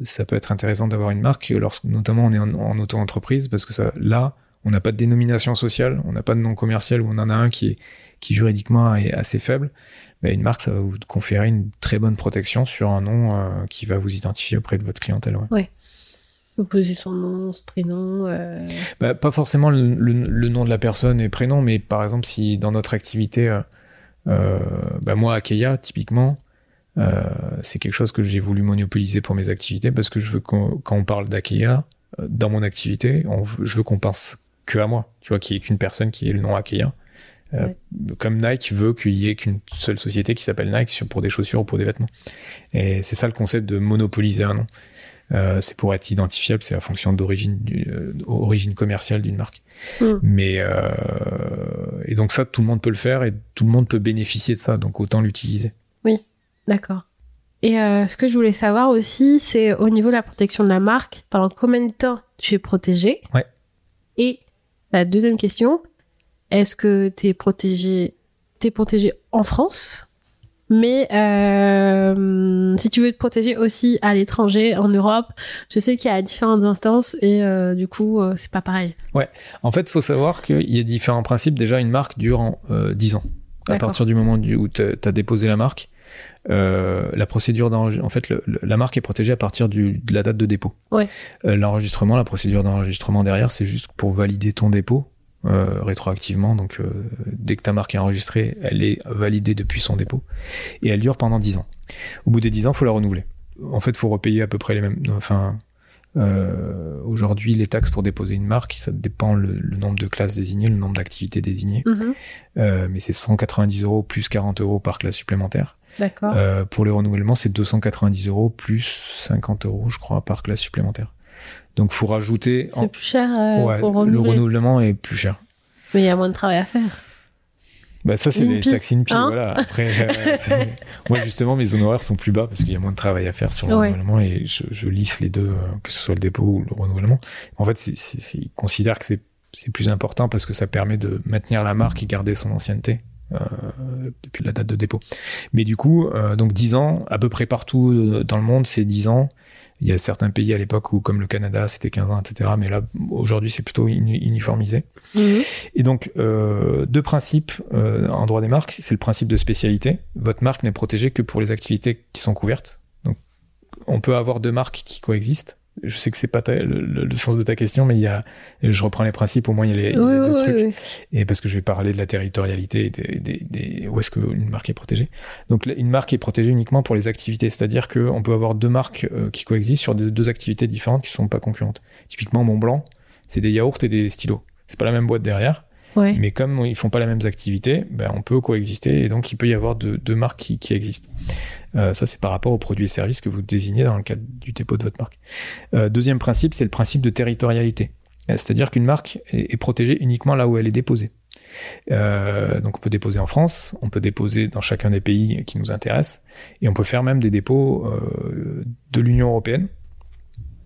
ça peut être intéressant d'avoir une marque, lorsque, notamment on est en, auto-entreprise, parce que ça, là, on n'a pas de dénomination sociale, on n'a pas de nom commercial, ou on en a un qui est qui juridiquement est assez faible. Mais une marque, ça va vous conférer une très bonne protection sur un nom euh, qui va vous identifier auprès de votre clientèle. Ouais. ouais. Vous posez son nom, son prénom. Euh... Bah, pas forcément le, le, nom de la personne et prénom, mais par exemple si dans notre activité, euh, euh bah moi Akeya typiquement, euh, c'est quelque chose que j'ai voulu monopoliser pour mes activités parce que je veux quand on parle d'Akeya dans mon activité, on, je veux qu'on pense que à moi, tu vois, qu'il y ait qu'une personne qui ait le nom Akeya. Comme Nike veut qu'il y ait qu'une seule société qui s'appelle Nike pour des chaussures ou pour des vêtements. Et c'est ça le concept de monopoliser un nom. Euh, c'est pour être identifiable, c'est la fonction d'origine euh, origine commerciale d'une marque. Hmm. Mais euh, et donc ça, tout le monde peut le faire et tout le monde peut bénéficier de ça, donc autant l'utiliser. Oui, d'accord. Et ce que je voulais savoir aussi, c'est au niveau de la protection de la marque, pendant combien de temps tu es protégé Ouais. Et la deuxième question, est-ce que tu es protégé, t'es protégé en France mais euh, si tu veux te protéger aussi à l'étranger, en Europe, je sais qu'il y a différentes instances et euh, du coup, euh, c'est pas pareil. Ouais, en fait, il faut savoir qu'il y a différents principes. Déjà, une marque dure en 10 ans. À partir du moment où tu as déposé la marque, euh, la procédure d'enregistrement, en fait, le- le- la marque est protégée à partir du, de la date de dépôt. Ouais. Euh, L'enregistrement, la procédure d'enregistrement derrière, c'est juste pour valider ton dépôt euh, rétroactivement. Donc, euh, dès que ta marque est enregistrée, elle est validée depuis son dépôt et elle dure pendant 10 ans. Au bout des 10 ans, faut la renouveler. En fait, faut repayer à peu près les mêmes. Enfin, euh, aujourd'hui, les taxes pour déposer une marque, ça dépend le, le nombre de classes désignées, le nombre d'activités désignées. Mhm. Euh, mais c'est 190 euros plus 40 euros par classe supplémentaire. D'accord. Euh, pour les renouvellements, c'est 290 euros plus 50 euros, je crois, par classe supplémentaire. Donc, faut rajouter. c'est plus cher euh, Ouais, pour le renouveler. renouvellement est plus cher. Mais il y a moins de travail à faire. Bah ça c'est les taxes INPI, hein voilà. Après, euh, moi justement mes honoraires sont plus bas parce qu'il y a moins de travail à faire sur le Ouais. renouvellement et je, je lisse les deux, euh, que ce soit le dépôt ou le renouvellement. En fait, c'est, c'est, c'est- ils considèrent que c'est, c'est plus important parce que ça permet de maintenir la marque et garder son ancienneté. euh, depuis la date de dépôt. Mais du coup, euh, donc 10 ans, à peu près partout euh, dans le monde, c'est 10 ans. Il y a certains pays à l'époque où, comme le Canada, c'était 15 ans, etc. Mais là, aujourd'hui, c'est plutôt uni- uniformisé. Mhm. Et donc, euh, deux principes euh, en droit des marques, c'est le principe de spécialité. Votre marque n'est protégée que pour les activités qui sont couvertes. Donc, on peut avoir deux marques qui coexistent. Je sais que c'est pas ta- le, le- le sens de ta question, mais il y a, je reprends les principes. Au moins, il y a les, deux oui, trucs. oui. Et parce que je vais parler de la territorialité et des, des, des- où est-ce qu'une marque est protégée. Donc, une marque est protégée uniquement pour les activités. C'est-à-dire qu'on peut avoir deux marques euh, qui coexistent sur deux, deux activités différentes qui sont pas concurrentes. Typiquement, Montblanc, c'est des yaourts et des stylos. C'est pas la même boîte derrière. Mais comme ils font pas les mêmes activités, ben, on peut coexister et donc il peut y avoir deux, marques qui, existent. Euh, ça, c'est par rapport aux produits et services que vous désignez dans le cadre du dépôt de votre marque. Euh, deuxième principe, c'est le principe de territorialité. Euh, C'est-à-dire qu'une marque est, protégée uniquement là où elle est déposée. Donc on peut déposer en France, on peut déposer dans chacun des pays qui nous intéressent, et on peut faire même des dépôts de l'Union européenne.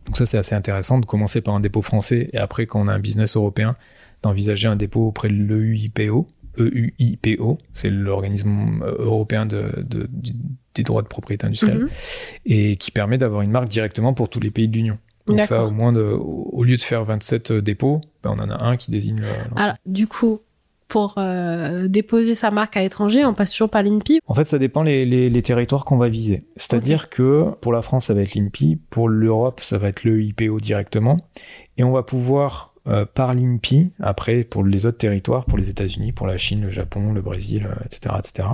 Donc ça c'est assez intéressant de commencer par un dépôt français et après quand on a un business européen d'envisager un dépôt auprès de l'EUIPO. EUIPO, c'est l'organisme euh, européen de, de- du- des droits de propriété industrielle, Mhm. et qui permet d'avoir une marque directement pour tous les pays de l'Union. Donc ça, au moins, de, au au lieu de faire 27 dépôts, ben, on en a un qui désigne le-. Alors, du coup, pour euh, déposer sa marque à l'étranger, on passe toujours par l'INPI? En fait, ça dépend les, les, les territoires qu'on va viser. C'est-à-dire que pour la France, ça va être l'INPI, pour l'Europe, ça va être le IPO directement, et on va pouvoir euh, par l'INPI, après pour les autres territoires, pour les États-Unis, pour la Chine, le Japon, le Brésil, euh, etc., etc.,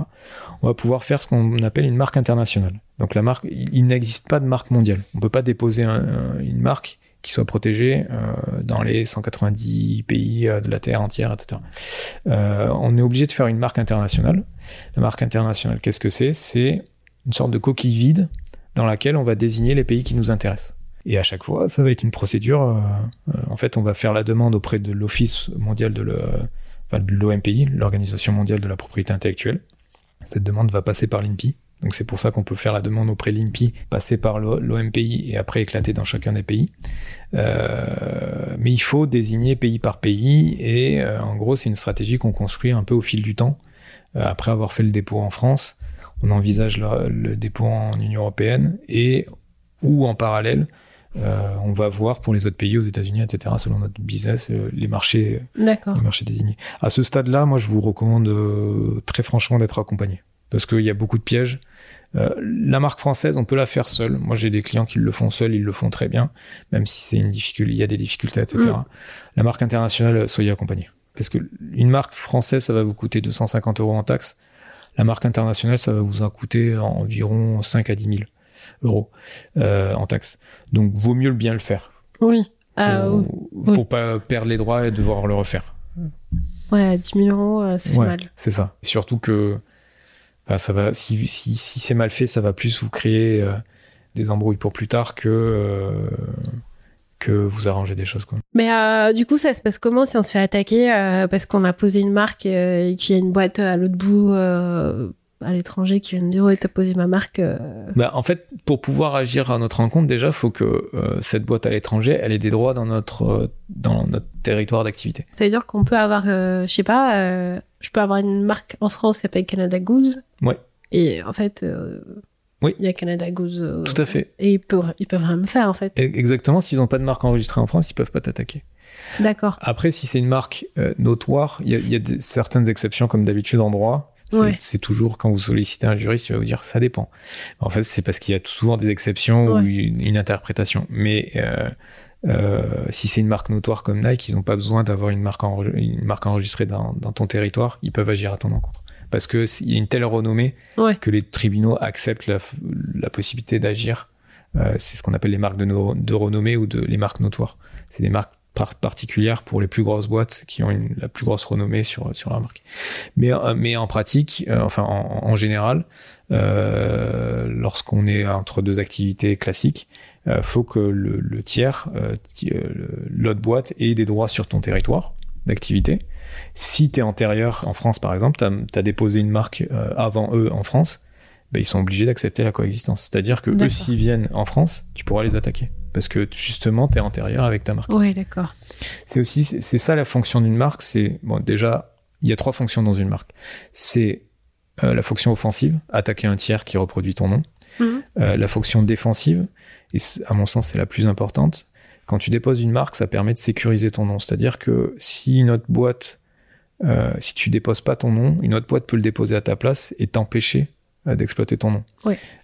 on va pouvoir faire ce qu'on appelle une marque internationale. Donc la marque, il, n'existe pas de marque mondiale. On peut pas déposer un- un- une marque qui soit protégée euh, dans les 190 pays de la Terre entière, etc. On est obligé de faire une marque internationale. La marque internationale, qu'est-ce que c'est? C'est une sorte de coquille vide dans laquelle on va désigner les pays qui nous intéressent. Et à chaque fois, ça va être une procédure. euh, euh, en fait, on va faire la demande auprès de l'Office mondial de l'OMPI, l'Organisation mondiale de la propriété intellectuelle. Cette demande va passer par l'INPI. Donc c'est pour ça qu'on peut faire la demande auprès de l'INPI, passer par l'O- l'OMPI et après éclater dans chacun des pays. Euh, mais il faut désigner pays par pays et en gros c'est une stratégie qu'on construit un peu au fil du temps. Après avoir fait le dépôt en France, on envisage le, le dépôt en Union européenne et ou en parallèle, euh, on va voir pour les autres pays, aux États-Unis, etc. Selon notre business, euh, les marchés, D'accord. les marchés désignés. À ce stade-là, moi je vous recommande euh, très franchement d'être accompagné parce qu'il y a beaucoup de pièges. Euh, la marque française, on peut la faire seule. Moi, j'ai des clients qui le font seuls, ils le font très bien, même si c'est une difficulté, il y a des difficultés, etc. Mm. La marque internationale, soyez accompagné. Parce que une marque française, ça va vous coûter 250 euros en taxes. La marque internationale, ça va vous en coûter environ 5 à 10 000 euros euh, en taxes. Donc, vaut mieux le bien le faire. Oui. Ah, pour, oui. pour pas perdre les droits et devoir le refaire. ouais, 10 000 euros, euh, ça fait Ouais, mal. C'est ça. Surtout que enfin, ça va, si, si, si c'est mal fait, ça va plus vous créer euh, des embrouilles pour plus tard que, euh, que vous arranger des choses. Quoi. Mais du coup, ça se passe comment si on se fait attaquer parce qu'on a posé une marque et qu'il y a une boîte à l'autre bout à l'étranger qui vient de dire ouais t'as posé ma marque. euh. Bah, en fait, pour pouvoir agir à notre rencontre, déjà, faut que euh, cette boîte à l'étranger, elle ait des droits dans notre, euh, dans notre territoire d'activité. Ça veut dire qu'on peut avoir, euh, je sais pas, je peux avoir une marque en France qui s'appelle Canada Goose. Ouais. Et en fait, Oui. il y a Canada Goose. Tout à fait. Et ils peuvent, ils peuvent rien me faire en fait. Et- Exactement. S'ils n'ont pas de marque enregistrée en France, ils peuvent pas t'attaquer. D'accord. Après, si c'est une marque euh, notoire, il y a, il y a des- certaines exceptions, comme d'habitude en droit. C'est Ouais. c'est toujours quand vous sollicitez un juriste, il va vous dire ça dépend. En fait, c'est parce qu'il y a souvent des exceptions ou une, une interprétation. Mais euh, euh, si c'est une marque notoire comme Nike, ils n'ont pas besoin d'avoir une marque, enre- une marque enregistrée dans, dans ton territoire. Ils peuvent agir à ton encontre. Parce que il y a une telle renommée Ouais. que les tribunaux acceptent la, possibilité d'agir. Euh, c'est ce qu'on appelle les marques de, no- de renommée ou de, les marques notoires. C'est des marques par- particulières pour les plus grosses boîtes qui ont une, la plus grosse renommée sur, sur leur marque. Mais, euh, mais en pratique, euh, enfin en, en général, euh, lorsqu'on est entre deux activités classiques, euh, faut que le, le tiers, euh, euh, l'autre boîte, ait des droits sur ton territoire d'activité. Si tu es antérieur en France, par exemple, tu as, déposé une marque euh, avant eux en France, ben, ils sont obligés d'accepter la coexistence. C'est-à-dire que eux, s'ils viennent en France, tu pourras les attaquer. Parce que justement, tu es antérieur avec ta marque. Ouais, d'accord. C'est aussi, c'est ça la fonction d'une marque. C'est bon, déjà, il y a trois fonctions dans une marque. C'est euh, la fonction offensive, attaquer un tiers qui reproduit ton nom. Mhm. Euh, la fonction défensive, et à mon sens c'est la plus importante. Quand tu déposes une marque, ça permet de sécuriser ton nom. C'est-à-dire que si une autre boîte, euh, si tu déposes pas ton nom, une autre boîte peut le déposer à ta place et t'empêcher d'exploiter ton nom.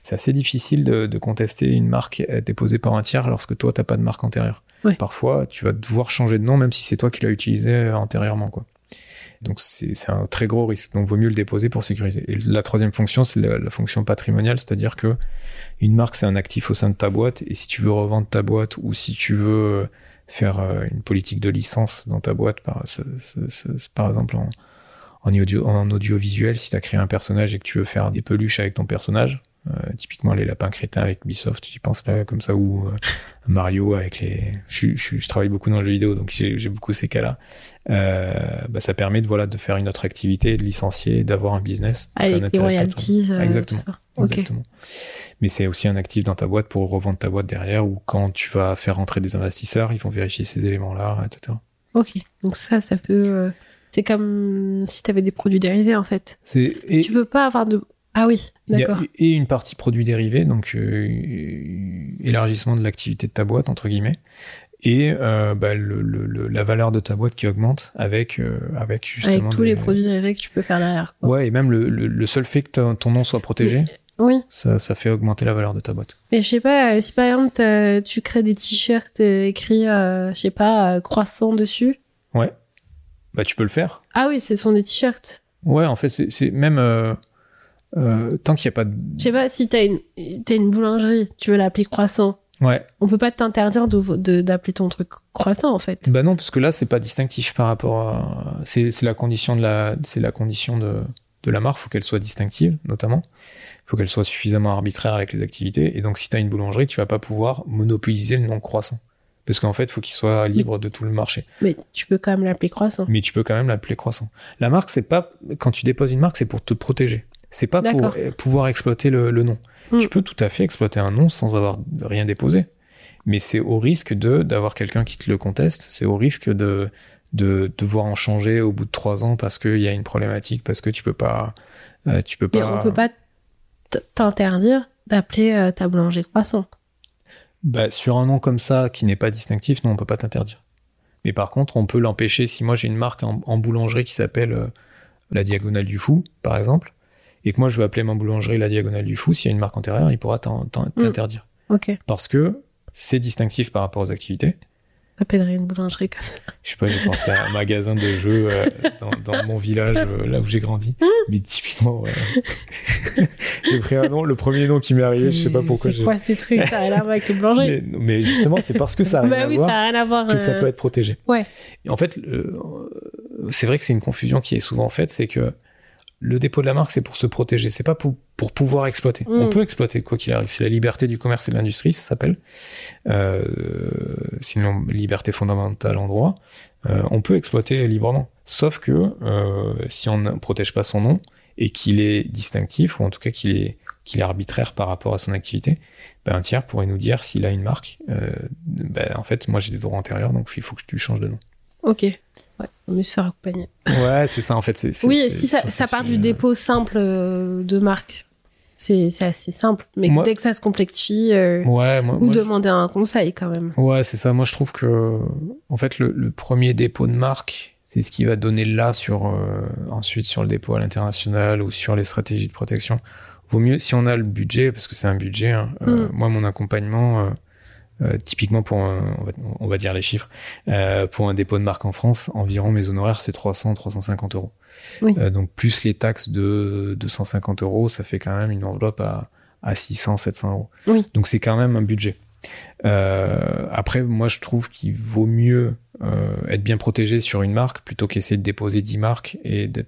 C'est assez difficile de, de contester une marque euh, déposée par un tiers lorsque toi t'as pas de marque antérieure. Parfois, tu vas devoir changer de nom même si c'est toi qui l'as utilisé euh, antérieurement, quoi. Donc c'est un très gros risque. Donc vaut mieux le déposer pour sécuriser. Et la troisième fonction, c'est la, la fonction patrimoniale, c'est-à-dire que une marque c'est un actif au sein de ta boîte et si tu veux revendre ta boîte ou si tu veux faire euh, une politique de licence dans ta boîte, par, par exemple en, en, audio, en audiovisuel, si tu as créé un personnage et que tu veux faire des peluches avec ton personnage, euh, typiquement les lapins crétins avec Ubisoft, tu y penses là comme ça, ou euh, Mario avec les... Je, je, je travaille beaucoup dans le jeu vidéo, donc j'ai beaucoup ces cas-là. Euh, bah, ça permet de, voilà, de faire une autre activité, de licencier, d'avoir un business. Avec un les royalties, euh, Exactement. tout ça. Exactement. Mais c'est aussi un actif dans ta boîte pour revendre ta boîte derrière ou quand tu vas faire rentrer des investisseurs, ils vont vérifier ces éléments-là, etc. Ok. Donc ça, ça peut. C'est comme si tu avais des produits dérivés en fait. Et Tu peux pas avoir de. Ah oui, d'accord. et une partie produit dérivé, donc euh, élargissement de l'activité de ta boîte entre guillemets, et euh, bah, le, le- le- la valeur de ta boîte qui augmente avec euh, avec justement Avec tous des- les produits dérivés que tu peux faire derrière. quoi. Ouais, et même le, le, seul fait que ton- nom soit protégé, Oui. ça, ça fait augmenter la valeur de ta boîte. Mais je sais pas, si par exemple tu crées des t-shirts écrits, je sais pas, croissant dessus. Ouais. Bah tu peux le faire. Ah oui, ce sont des t-shirts. Ouais, en fait, c'est même euh, euh, tant qu'il n'y a pas de. Je sais pas, si t'as une, t'as une boulangerie, tu veux l'appeler croissant. Ouais. On peut pas t'interdire d'appeler ton truc croissant en fait. Bah non, parce que là, c'est pas distinctif par rapport à. C'est c'est la condition de la, c'est la condition de, de la marque. Faut qu'elle soit distinctive, notamment. Faut qu'elle soit suffisamment arbitraire avec les activités. Et donc, si t'as une boulangerie, tu vas pas pouvoir monopoliser le nom croissant, parce qu'en fait, faut qu'il soit libre de tout le marché. Mais tu peux quand même l'appeler croissant. Mais tu peux quand même l'appeler croissant. La marque, c'est pas quand tu déposes une marque, c'est pour te protéger. C'est pas pour euh, pouvoir exploiter le, le nom. Mm. Tu peux tout à fait exploiter un nom sans avoir rien déposé. Mais c'est au risque de d'avoir quelqu'un qui te le conteste. C'est au risque de de devoir en changer au bout de trois ans parce qu'il y a une problématique, parce que tu peux pas, euh, tu peux Mais pas. on peut pas t'interdire d'appeler euh, ta boulanger croissant. Bah, sur un nom comme ça qui n'est pas distinctif, non, on peut pas t'interdire. Mais par contre, on peut l'empêcher. Si moi j'ai une marque en, en boulangerie qui s'appelle euh, la Diagonale du Fou, par exemple, et que moi je veux appeler ma boulangerie la Diagonale du Fou, s'il y a une marque antérieure, il pourra t'en- t'interdire. Parce que c'est distinctif par rapport aux activités. T'appellerais une boulangerie comme ça. Je sais pas, j'ai pensé à un magasin de jeux euh, dans, dans mon village, euh, là où j'ai grandi. Mais typiquement, ouais. j'ai pris un nom, le premier nom qui m'est arrivé, je sais pas pourquoi C'est quoi ce truc? Ça a rien à voir avec une boulangerie. Mais, mais justement, c'est parce que ça a rien bah à oui, voir ça a rien à voir. que ça euh, peut être protégé. Ouais. Et en fait, c'est vrai que c'est une confusion qui est souvent faite, c'est que le dépôt de la marque, c'est pour se protéger, c'est pas pour, pour pouvoir exploiter. Mm. On peut exploiter quoi qu'il arrive. C'est la liberté du commerce et de l'industrie, ça s'appelle. Euh, sinon, liberté fondamentale en droit. Euh, on peut exploiter librement. Sauf que euh, si on ne protège pas son nom et qu'il est distinctif, ou en tout cas qu'il est, qu'il est arbitraire par rapport à son activité, ben, un tiers pourrait nous dire s'il a une marque, euh, ben, en fait, moi j'ai des droits antérieurs, donc il faut que tu changes de nom. Ok. Ouais, vaut mieux se faire accompagner. Ouais, c'est ça en fait. c'est- c'est- Oui, c'est- si ça, part du sujet. dépôt simple euh, de marque, c'est c'est assez simple. Mais Moi- dès que ça se complexifie, euh, Ouais, moi, ou moi, je- demander un conseil quand même. ouais, c'est ça. Moi, je trouve que, en fait, le, le premier dépôt de marque, c'est ce qui va donner là sur euh, ensuite sur le dépôt à l'international ou sur les stratégies de protection. Vaut mieux si on a le budget, parce que c'est un budget. hein, euh, Mm. moi, mon accompagnement, euh, typiquement pour, un- on, va, on va dire les chiffres, euh, pour un dépôt de marque en France, environ mes honoraires c'est 300, 350 euros. Oui. Euh, donc plus les taxes de 250 euros, ça fait quand même une enveloppe à, à 600, 700 euros. Oui. Donc c'est quand même un budget. Après, moi, je trouve qu'il vaut mieux être bien protégé sur une marque plutôt qu'essayer de déposer 10 marques et de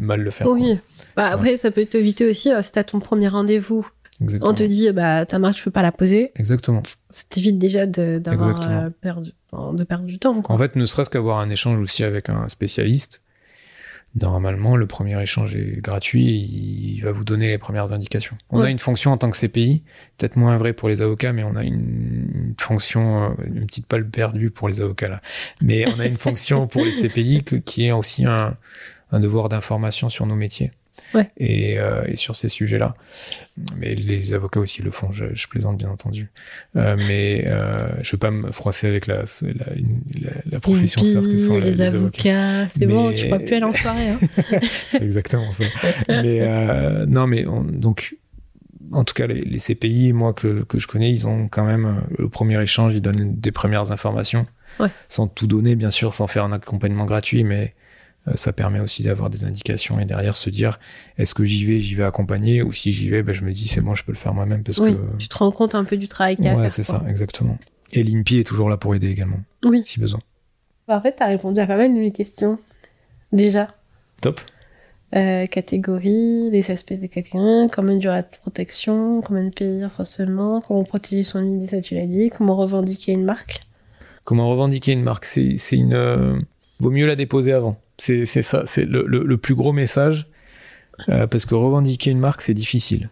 mal le faire. Oui. Bah, après, ça peut t'éviter aussi, si t'as ton premier rendez-vous, Exactement. on te dit, bah, ta marque, je peux pas la poser. Exactement. Ça t'évite déjà d'avoir, euh, perdu, de perdre du temps, quoi. En fait, ne serait-ce qu'avoir un échange aussi avec un spécialiste, normalement, le premier échange est gratuit et il va vous donner les premières indications. On a une fonction en tant que CPI, peut-être moins vrai pour les avocats, mais on a une, fonction, euh, une petite balle perdue pour les avocats là. Mais on a une fonction pour les CPI qui est aussi un, un devoir d'information sur nos métiers. Ouais. Et, euh, et sur ces sujets-là. Mais les avocats aussi le font, je, je plaisante bien entendu. Euh, mais euh, je veux pas me froisser avec la, la, une- la, la profession Les sœur que sont les, les avocats. avocats, c'est bon, Mais- tu pourras plus aller en soirée, hein. C'est exactement ça. mais non, mais on- donc, en tout cas, les, les CPI, moi que, que je connais, ils ont quand même le premier échange, ils donnent des premières informations, Ouais. sans tout donner, bien sûr, sans faire un accompagnement gratuit, mais ça permet aussi d'avoir des indications et derrière se dire est-ce que j'y vais, j'y vais accompagner, ou si j'y vais, ben, je me dis c'est bon, je peux le faire moi-même parce Oui, que tu te rends compte un peu du travail qu'il y a à ouais, faire, c'est ça, exactement. Et l'INPI est toujours là pour aider également, Oui. si besoin. Bah, en fait, t'as répondu à pas mal de mes questions. Déjà. Top. Euh, catégorie, les aspects de quelqu'un, combien de durée de protection, combien de pays seulement, comment protéger son idée, ça tu l'as dit, comment revendiquer une marque. Comment revendiquer une marque C'est c'est une. euh, vaut mieux la déposer avant. C'est ça. C'est le, le, le plus gros message. euh, parce que revendiquer une marque, c'est difficile.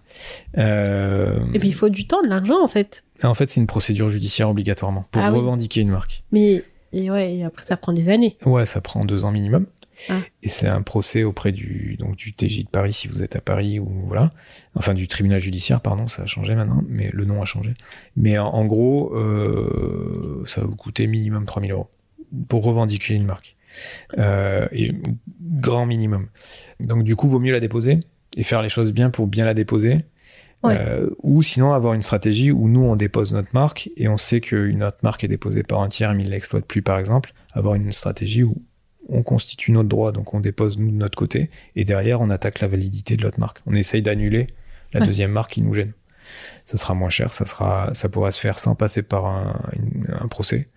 Euh, Et puis il faut du temps, de l'argent en fait. en fait, c'est une procédure judiciaire obligatoirement pour Ah oui. revendiquer une marque. Mais et ouais, et après ça prend des années. Ouais, ça prend deux ans minimum. Ah. Et c'est un procès auprès du, donc, du TJ de Paris si vous êtes à Paris ou voilà. Enfin, du tribunal judiciaire, pardon, ça a changé maintenant, mais le nom a changé. Mais en, en gros, euh, ça va vous coûter minimum 3000 euros pour revendiquer une marque. Euh, et grand minimum. Donc, du coup, vaut mieux la déposer et faire les choses bien pour bien la déposer. Ouais. Euh, ou sinon avoir une stratégie où nous on dépose notre marque et on sait qu'une autre marque est déposée par un tiers mais il l'exploite plus par exemple avoir une stratégie où on constitue notre droit, donc on dépose nous de notre côté, et derrière on attaque la validité de l'autre marque. On essaye d'annuler la Ouais. deuxième marque qui nous gêne. Ça sera moins cher, ça sera, ça pourra se faire sans passer par un, une- un procès,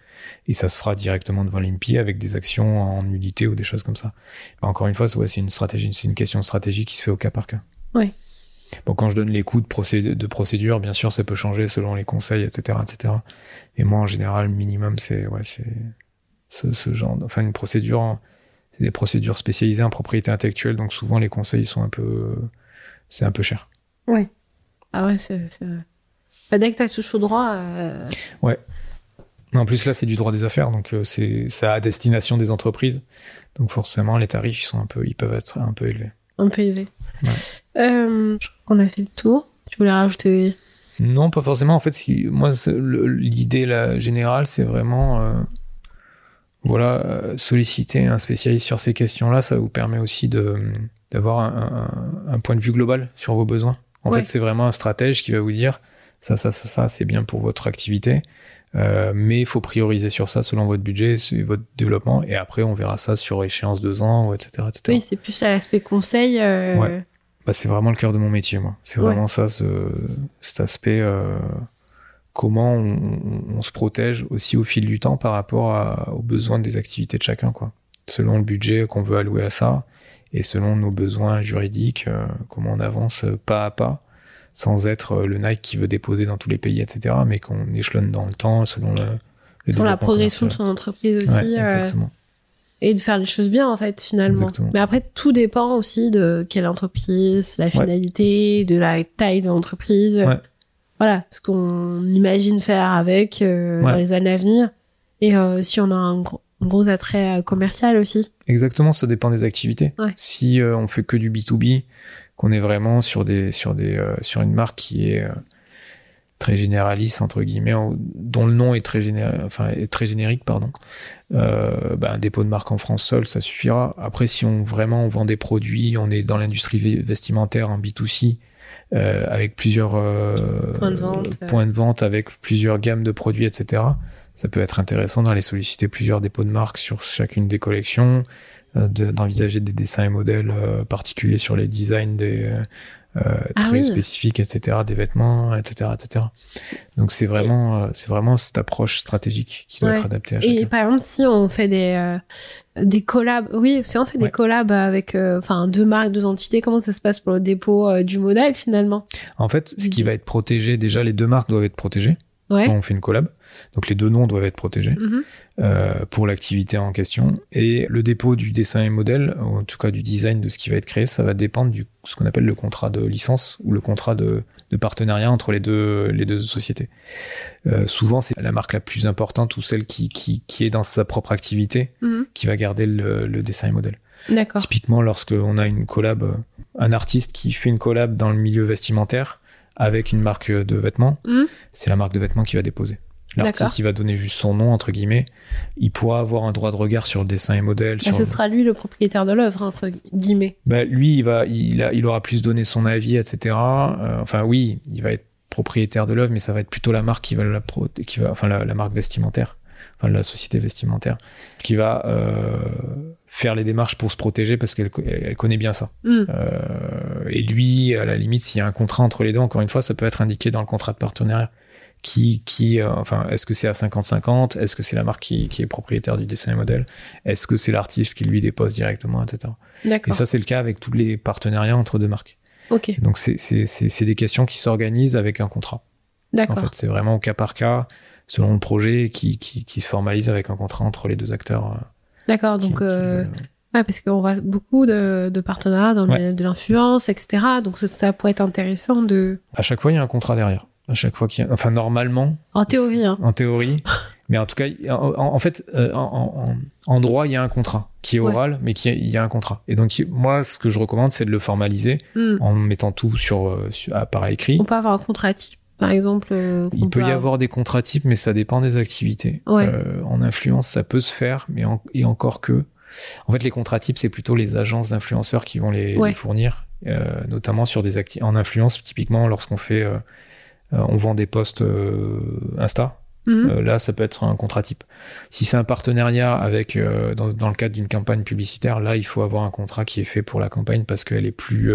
et ça se fera directement devant l'INPI avec des actions en nullité ou des choses comme ça. Encore une fois, c'est ouais, c'est une stratégie, c'est une question de stratégie qui se fait au cas par cas. Ouais. Bon, quand je donne les coûts de, procé- de procédure, bien sûr, ça peut changer selon les conseils, etc., etc. Et moi, en général, le minimum, c'est, ouais, c'est ce, ce genre, enfin, une procédure, c'est des procédures spécialisées en propriété intellectuelle, donc souvent les conseils sont un peu, c'est un peu cher. Ah ouais, c'est. Bah, dès que t'as touché au droit, euh, En plus, là, c'est du droit des affaires, donc euh, c'est, à destination des entreprises. Donc forcément, les tarifs, ils sont un peu, ils peuvent être un peu élevés. on peut élever. Ouais. Euh, je crois qu'on a fait le tour. Tu voulais rajouter? Non, pas forcément. En fait, si, moi, l'idée générale, c'est vraiment, euh, voilà, euh, solliciter un spécialiste sur ces questions-là. Ça vous permet aussi d'avoir un, un- un point de vue global sur vos besoins. En Ouais. fait, c'est vraiment un stratège qui va vous dire ça, ça, ça, ça, c'est bien pour votre activité, euh, mais il faut prioriser sur ça selon votre budget, votre développement, et après, on verra ça sur échéance deux ans, etc., etc. Oui, c'est plus l'aspect conseil. euh, Ouais. Bah, c'est vraiment le cœur de mon métier, moi. C'est Ouais. vraiment ça, ce, cet aspect, euh, comment on, se protège aussi au fil du temps par rapport à- aux besoins des activités de chacun, quoi. Selon le budget qu'on veut allouer à ça et selon nos besoins juridiques, comment on avance pas à pas sans être euh, le Nike qui veut déposer dans tous les pays, etc., mais qu'on échelonne dans le temps selon le, le Sur la progression de son entreprise aussi. Ouais, euh, exactement. et de faire les choses bien en fait finalement. Exactement. Mais après tout dépend aussi de quelle entreprise, la finalité, de la taille de l'entreprise. Ouais. Voilà, ce qu'on imagine faire avec euh, dans les années à venir. Et euh, si on a un, gros- attrait euh, commercial aussi. Exactement, ça dépend des activités. Ouais. Si euh, on fait que du B2B, qu'on est vraiment sur des sur des euh, sur une marque qui est euh, très généraliste entre guillemets, dont le nom est très enfin est très générique pardon. Euh, bah, un dépôt de marque en France seul, ça suffira. Après, si on vraiment on vend des produits, on est dans l'industrie vestimentaire en B2C. Euh, avec plusieurs euh, points, de vente, points de vente, avec plusieurs gammes de produits, etc. Ça peut être intéressant d'aller solliciter plusieurs dépôts de marque sur chacune des collections, euh, d'envisager des dessins et modèles euh, particuliers sur les designs des, euh, ah très spécifiques, etc., des vêtements, etc., etc. Donc c'est vraiment, euh, c'est vraiment cette approche stratégique qui doit être adaptée à chacun. Et par exemple, si on fait des euh, des collabs, oui, si on fait des collabs avec, enfin, deux marques, deux entités, comment ça se passe pour le dépôt du modèle finalement? En fait, ce qui va être protégé, déjà, les deux marques doivent être protégées quand on fait une collab. Donc les deux noms doivent être protégés mhm. euh, pour l'activité en question. Et le dépôt du dessin et modèle, en tout cas du design de ce qui va être créé, ça va dépendre du ce qu'on appelle le contrat de licence ou le contrat de, de partenariat entre les deux les deux sociétés. Euh, souvent, c'est la marque la plus importante ou celle qui qui, qui est dans sa propre activité mhm. qui va garder le, le dessin et modèle. D'accord. Typiquement, lorsqu'on a une collab, un artiste qui fait une collab dans le milieu vestimentaire avec une marque de vêtements, mhm. c'est la marque de vêtements qui va déposer. L'artiste, il va donner juste son nom, entre guillemets. Il pourra avoir un droit de regard sur le dessin et modèle. Bah, ce sera lui le propriétaire de l'œuvre, entre guillemets. Bah, lui, il, va, il, a, il aura plus donné son avis, etc. Euh, enfin, oui, il va être propriétaire de l'œuvre, mais ça va être plutôt la marque qui va la, qui va, enfin, la, marque vestimentaire, enfin, la société vestimentaire, qui va euh, faire les démarches pour se protéger parce qu'elle elle connaît bien ça. Mm. Euh, et lui, à la limite, s'il y a un contrat entre les deux, encore une fois, ça peut être indiqué dans le contrat de partenariat qui, qui euh, enfin, est-ce que c'est à 50-50 Est-ce que c'est la marque qui, qui, est propriétaire du dessin et modèle? Est-ce que c'est l'artiste qui lui dépose directement, etc. Et ça, c'est le cas avec tous les partenariats entre deux marques. Ok. Donc, c'est des questions qui s'organisent avec un contrat. D'accord. En fait, c'est vraiment au cas par cas, selon le projet, qui, qui, qui, se formalise avec un contrat entre les deux acteurs. Euh, D'accord. Donc, euh... Ouais, parce qu'on voit beaucoup de, de partenariats dans de l'influence, etc. Donc ça, ça pourrait être intéressant de. À chaque fois, il y a un contrat derrière à chaque fois qu'il y a, enfin normalement. En théorie. Hein. En théorie. mais en tout cas, en, fait, euh, en, en, droit, il y a un contrat qui est oral, mais qui il y a un contrat. Et donc moi, ce que je recommande, c'est de le formaliser hmm. en mettant tout sur, euh, sur par écrit. On peut avoir un contrat type. Par exemple, euh, il peut, y avoir des contrats types, mais ça dépend des activités. en influence, ça peut se faire, mais et encore que. En fait, les contrats types, c'est plutôt les agences d'influenceurs qui vont les, les fournir, notamment sur des activités en influence. Typiquement, lorsqu'on fait euh, on vend des posts euh, Insta. Mhm. Euh, là, ça peut être un contrat type. Si c'est un partenariat avec dans, le cadre d'une campagne publicitaire, là, il faut avoir un contrat qui est fait pour la campagne parce qu'elle est plus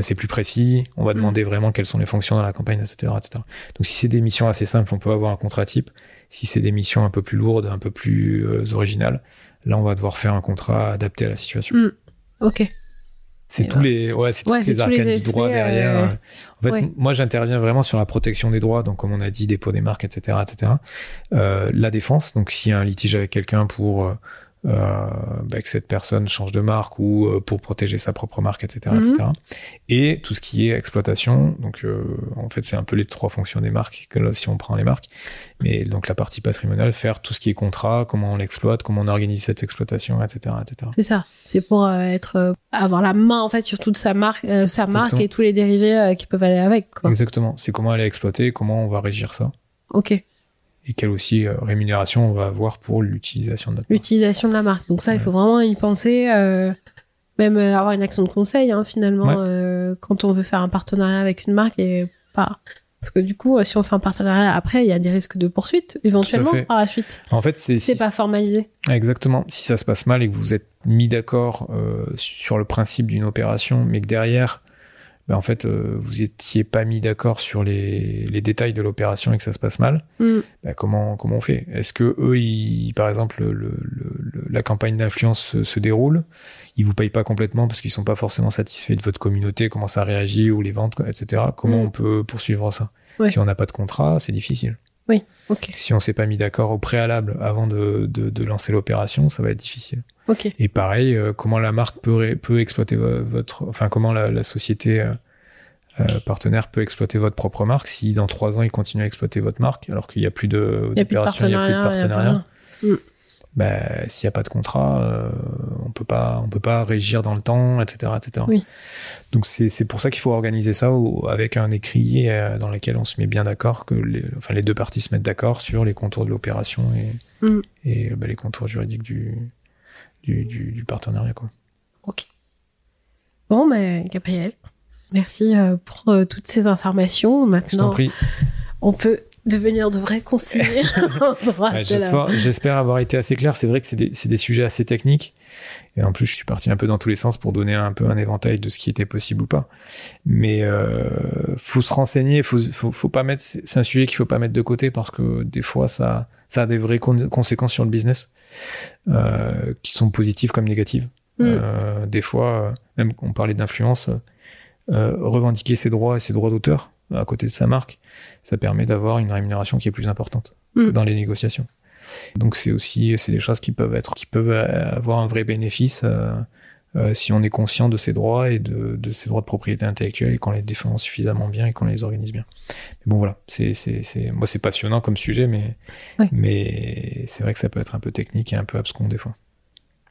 c'est plus précis. On va mhm. demander vraiment quelles sont les fonctions dans la campagne, etc., etc. Donc, si c'est des missions assez simples, on peut avoir un contrat type. Si c'est des missions un peu plus lourdes, un peu plus originales, là, on va devoir faire un contrat adapté à la situation. Mhm. Ok. C'est tous les, ouais, c'est toutes les arcanes du droit derrière. Euh, en fait, moi, j'interviens vraiment sur la protection des droits, donc comme on a dit, dépôt des marques, etc., etc. Euh, la défense, donc s'il y a un litige avec quelqu'un pour euh, bah, que cette personne change de marque ou euh, pour protéger sa propre marque, etc., etc. Mhm. Et tout ce qui est exploitation. Donc, euh, en fait, c'est un peu les trois fonctions des marques que si on prend les marques. Mais donc la partie patrimoniale, faire tout ce qui est contrat, comment on l'exploite, comment on organise cette exploitation, etc., etc. C'est ça. C'est pour être avoir la main en fait sur toute sa marque, sa marque et tous les dérivés qui peuvent aller avec. Quoi. Exactement. C'est comment elle est exploitée, comment on va régir ça. Ok et quelle aussi euh, rémunération on va avoir pour l'utilisation de notre L'utilisation de la marque. Donc ça, il faut vraiment y penser, euh, même euh, avoir une action de conseil hein, finalement quand on veut faire un partenariat avec une marque et pas. Parce que du coup, si on fait un partenariat après, il y a des risques de poursuite éventuellement par la suite. En fait, c'est pas formalisé. Exactement. Si ça se passe mal et que vous êtes mis d'accord sur le principe d'une opération, mais que derrière ben en fait, euh, vous étiez pas mis d'accord sur les, les, détails de l'opération et que ça se passe mal, mm. ben comment comment on fait? Est-ce que eux, ils, par exemple, le, le, la campagne d'influence se, déroule, ils vous payent pas complètement parce qu'ils sont pas forcément satisfaits de votre communauté, comment ça réagit ou les ventes, etc. Comment mm. on peut poursuivre ça? Si on n'a pas de contrat, c'est difficile. Oui, ok. Si on s'est pas mis d'accord au préalable avant de, de, de lancer l'opération, ça va être difficile. Ok. Et pareil, euh, comment la marque peut, peut exploiter votre, enfin comment la, la société euh, euh, partenaire peut exploiter votre propre marque si dans trois ans il continue à exploiter votre marque alors qu'il n'y a plus de il n'y a plus de partenariat. Bah, s'il n'y a pas de contrat, euh, on peut pas, on peut pas régir dans le temps, etc., etc. Oui. Donc c'est c'est pour ça qu'il faut organiser ça au- avec un écrit euh, dans lequel on se met bien d'accord, que les, enfin les deux parties se mettent d'accord sur les contours de l'opération et Mm. et bah, les contours juridiques du du, du, du partenariat quoi. Ok. Bon, mais Gabriel, merci euh, pour euh, toutes ces informations. Je t'en Maintenant, prie. on peut devenir de vrais conseillers en droit Ouais, de la- J'espère avoir été assez clair. C'est vrai que c'est des, sujets assez techniques. Et en plus, je suis parti un peu dans tous les sens pour donner un peu un éventail de ce qui était possible ou pas. Mais euh, faut se renseigner. Faut, faut, faut pas mettre. C'est un sujet qu'il faut pas mettre de côté parce que des fois, ça, ça a des vraies con- conséquences sur le business euh, qui sont positives comme négatives. Mm. Euh, des fois, euh, même on parlait d'influence, revendiquer ses droits et ses droits d'auteur à côté de sa marque, ça permet d'avoir une rémunération qui est plus importante Mm. dans les négociations. Donc c'est aussi c'est des choses qui peuvent être qui peuvent avoir un vrai bénéfice euh, euh, si on est conscient de ses droits et de, de ses droits de propriété intellectuelle et qu'on les défend suffisamment bien et qu'on les organise bien. Mais bon voilà, c'est moi c'est passionnant comme sujet mais mais c'est vrai que ça peut être un peu technique et un peu abscon des fois.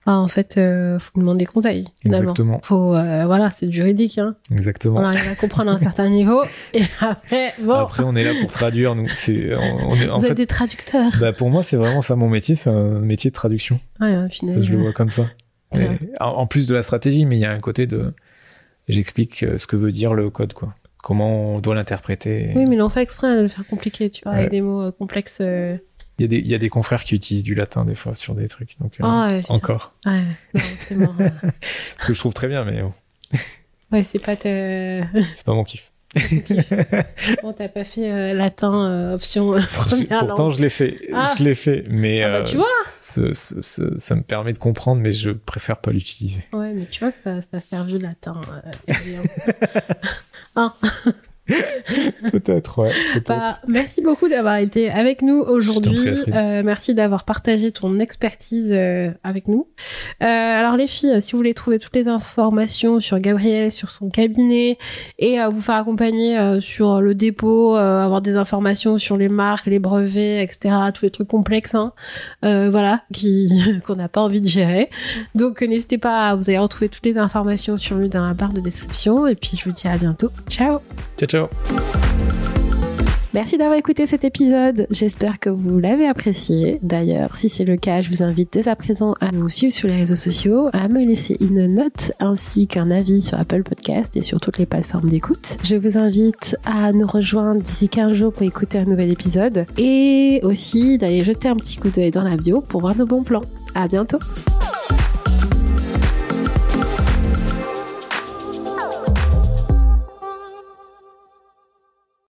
Ah, en fait, euh, faut demander conseil. Finalement. Exactement. Faut, euh, voilà, c'est juridique. Hein. Exactement. On arrive à comprendre à un certain niveau. Et après, bon, Après on est là pour traduire nous c'est on, on est en vous êtes fait des traducteurs. bah pour moi c'est vraiment ça mon métier, c'est un métier de traduction. Ouais, au final, Je le vois comme ça. Et en plus de la stratégie, mais il y a un côté de. J'explique euh, ce que veut dire le code, quoi. Comment on doit l'interpréter. Oui, mais l'on fait exprès de le faire compliqué, tu vois, avec des mots euh, complexes. euh. Il, y a des, il y a des confrères qui utilisent du latin, des fois, sur des trucs. Donc, euh, ouais, putain. encore. Ouais, c'est mort. Ce que je trouve très bien, mais bon, ouais, c'est pas c'est pas mon kiff. Bon, t'as pas fait euh, latin euh, option euh, première Pourtant, langue. je l'ai fait. Ah. Je l'ai fait. Mais Ah bah, euh, tu vois. ce- ce- ce- ça me permet de comprendre, mais je préfère pas l'utiliser. Ouais, mais tu vois que ça, ça sert du latin. euh. Hein. Peut-être, ouais. Bah, merci beaucoup d'avoir été avec nous aujourd'hui. Euh, merci d'avoir partagé ton expertise euh, avec nous. Euh, alors les filles, si vous voulez trouver toutes les informations sur Gabriel, sur son cabinet et vous faire accompagner sur le dépôt, avoir des informations sur les marques, les brevets, etc., tous les trucs complexes, hein, voilà, qui qu'on n'a pas envie de gérer. Donc n'hésitez pas, vous allez retrouver toutes les informations sur lui dans la barre de description. Et puis je vous dis à bientôt. Ciao. Ciao, Merci d'avoir écouté cet épisode. J'espère que vous l'avez apprécié. D'ailleurs, si c'est le cas, je vous invite dès à présent à nous suivre sur les réseaux sociaux, à me laisser une note ainsi qu'un avis sur Apple Podcast et sur toutes les plateformes d'écoute. Je vous invite à nous rejoindre d'ici 15 jours pour écouter un nouvel épisode et aussi d'aller jeter un petit coup d'œil dans la bio pour voir nos bons plans. À bientôt!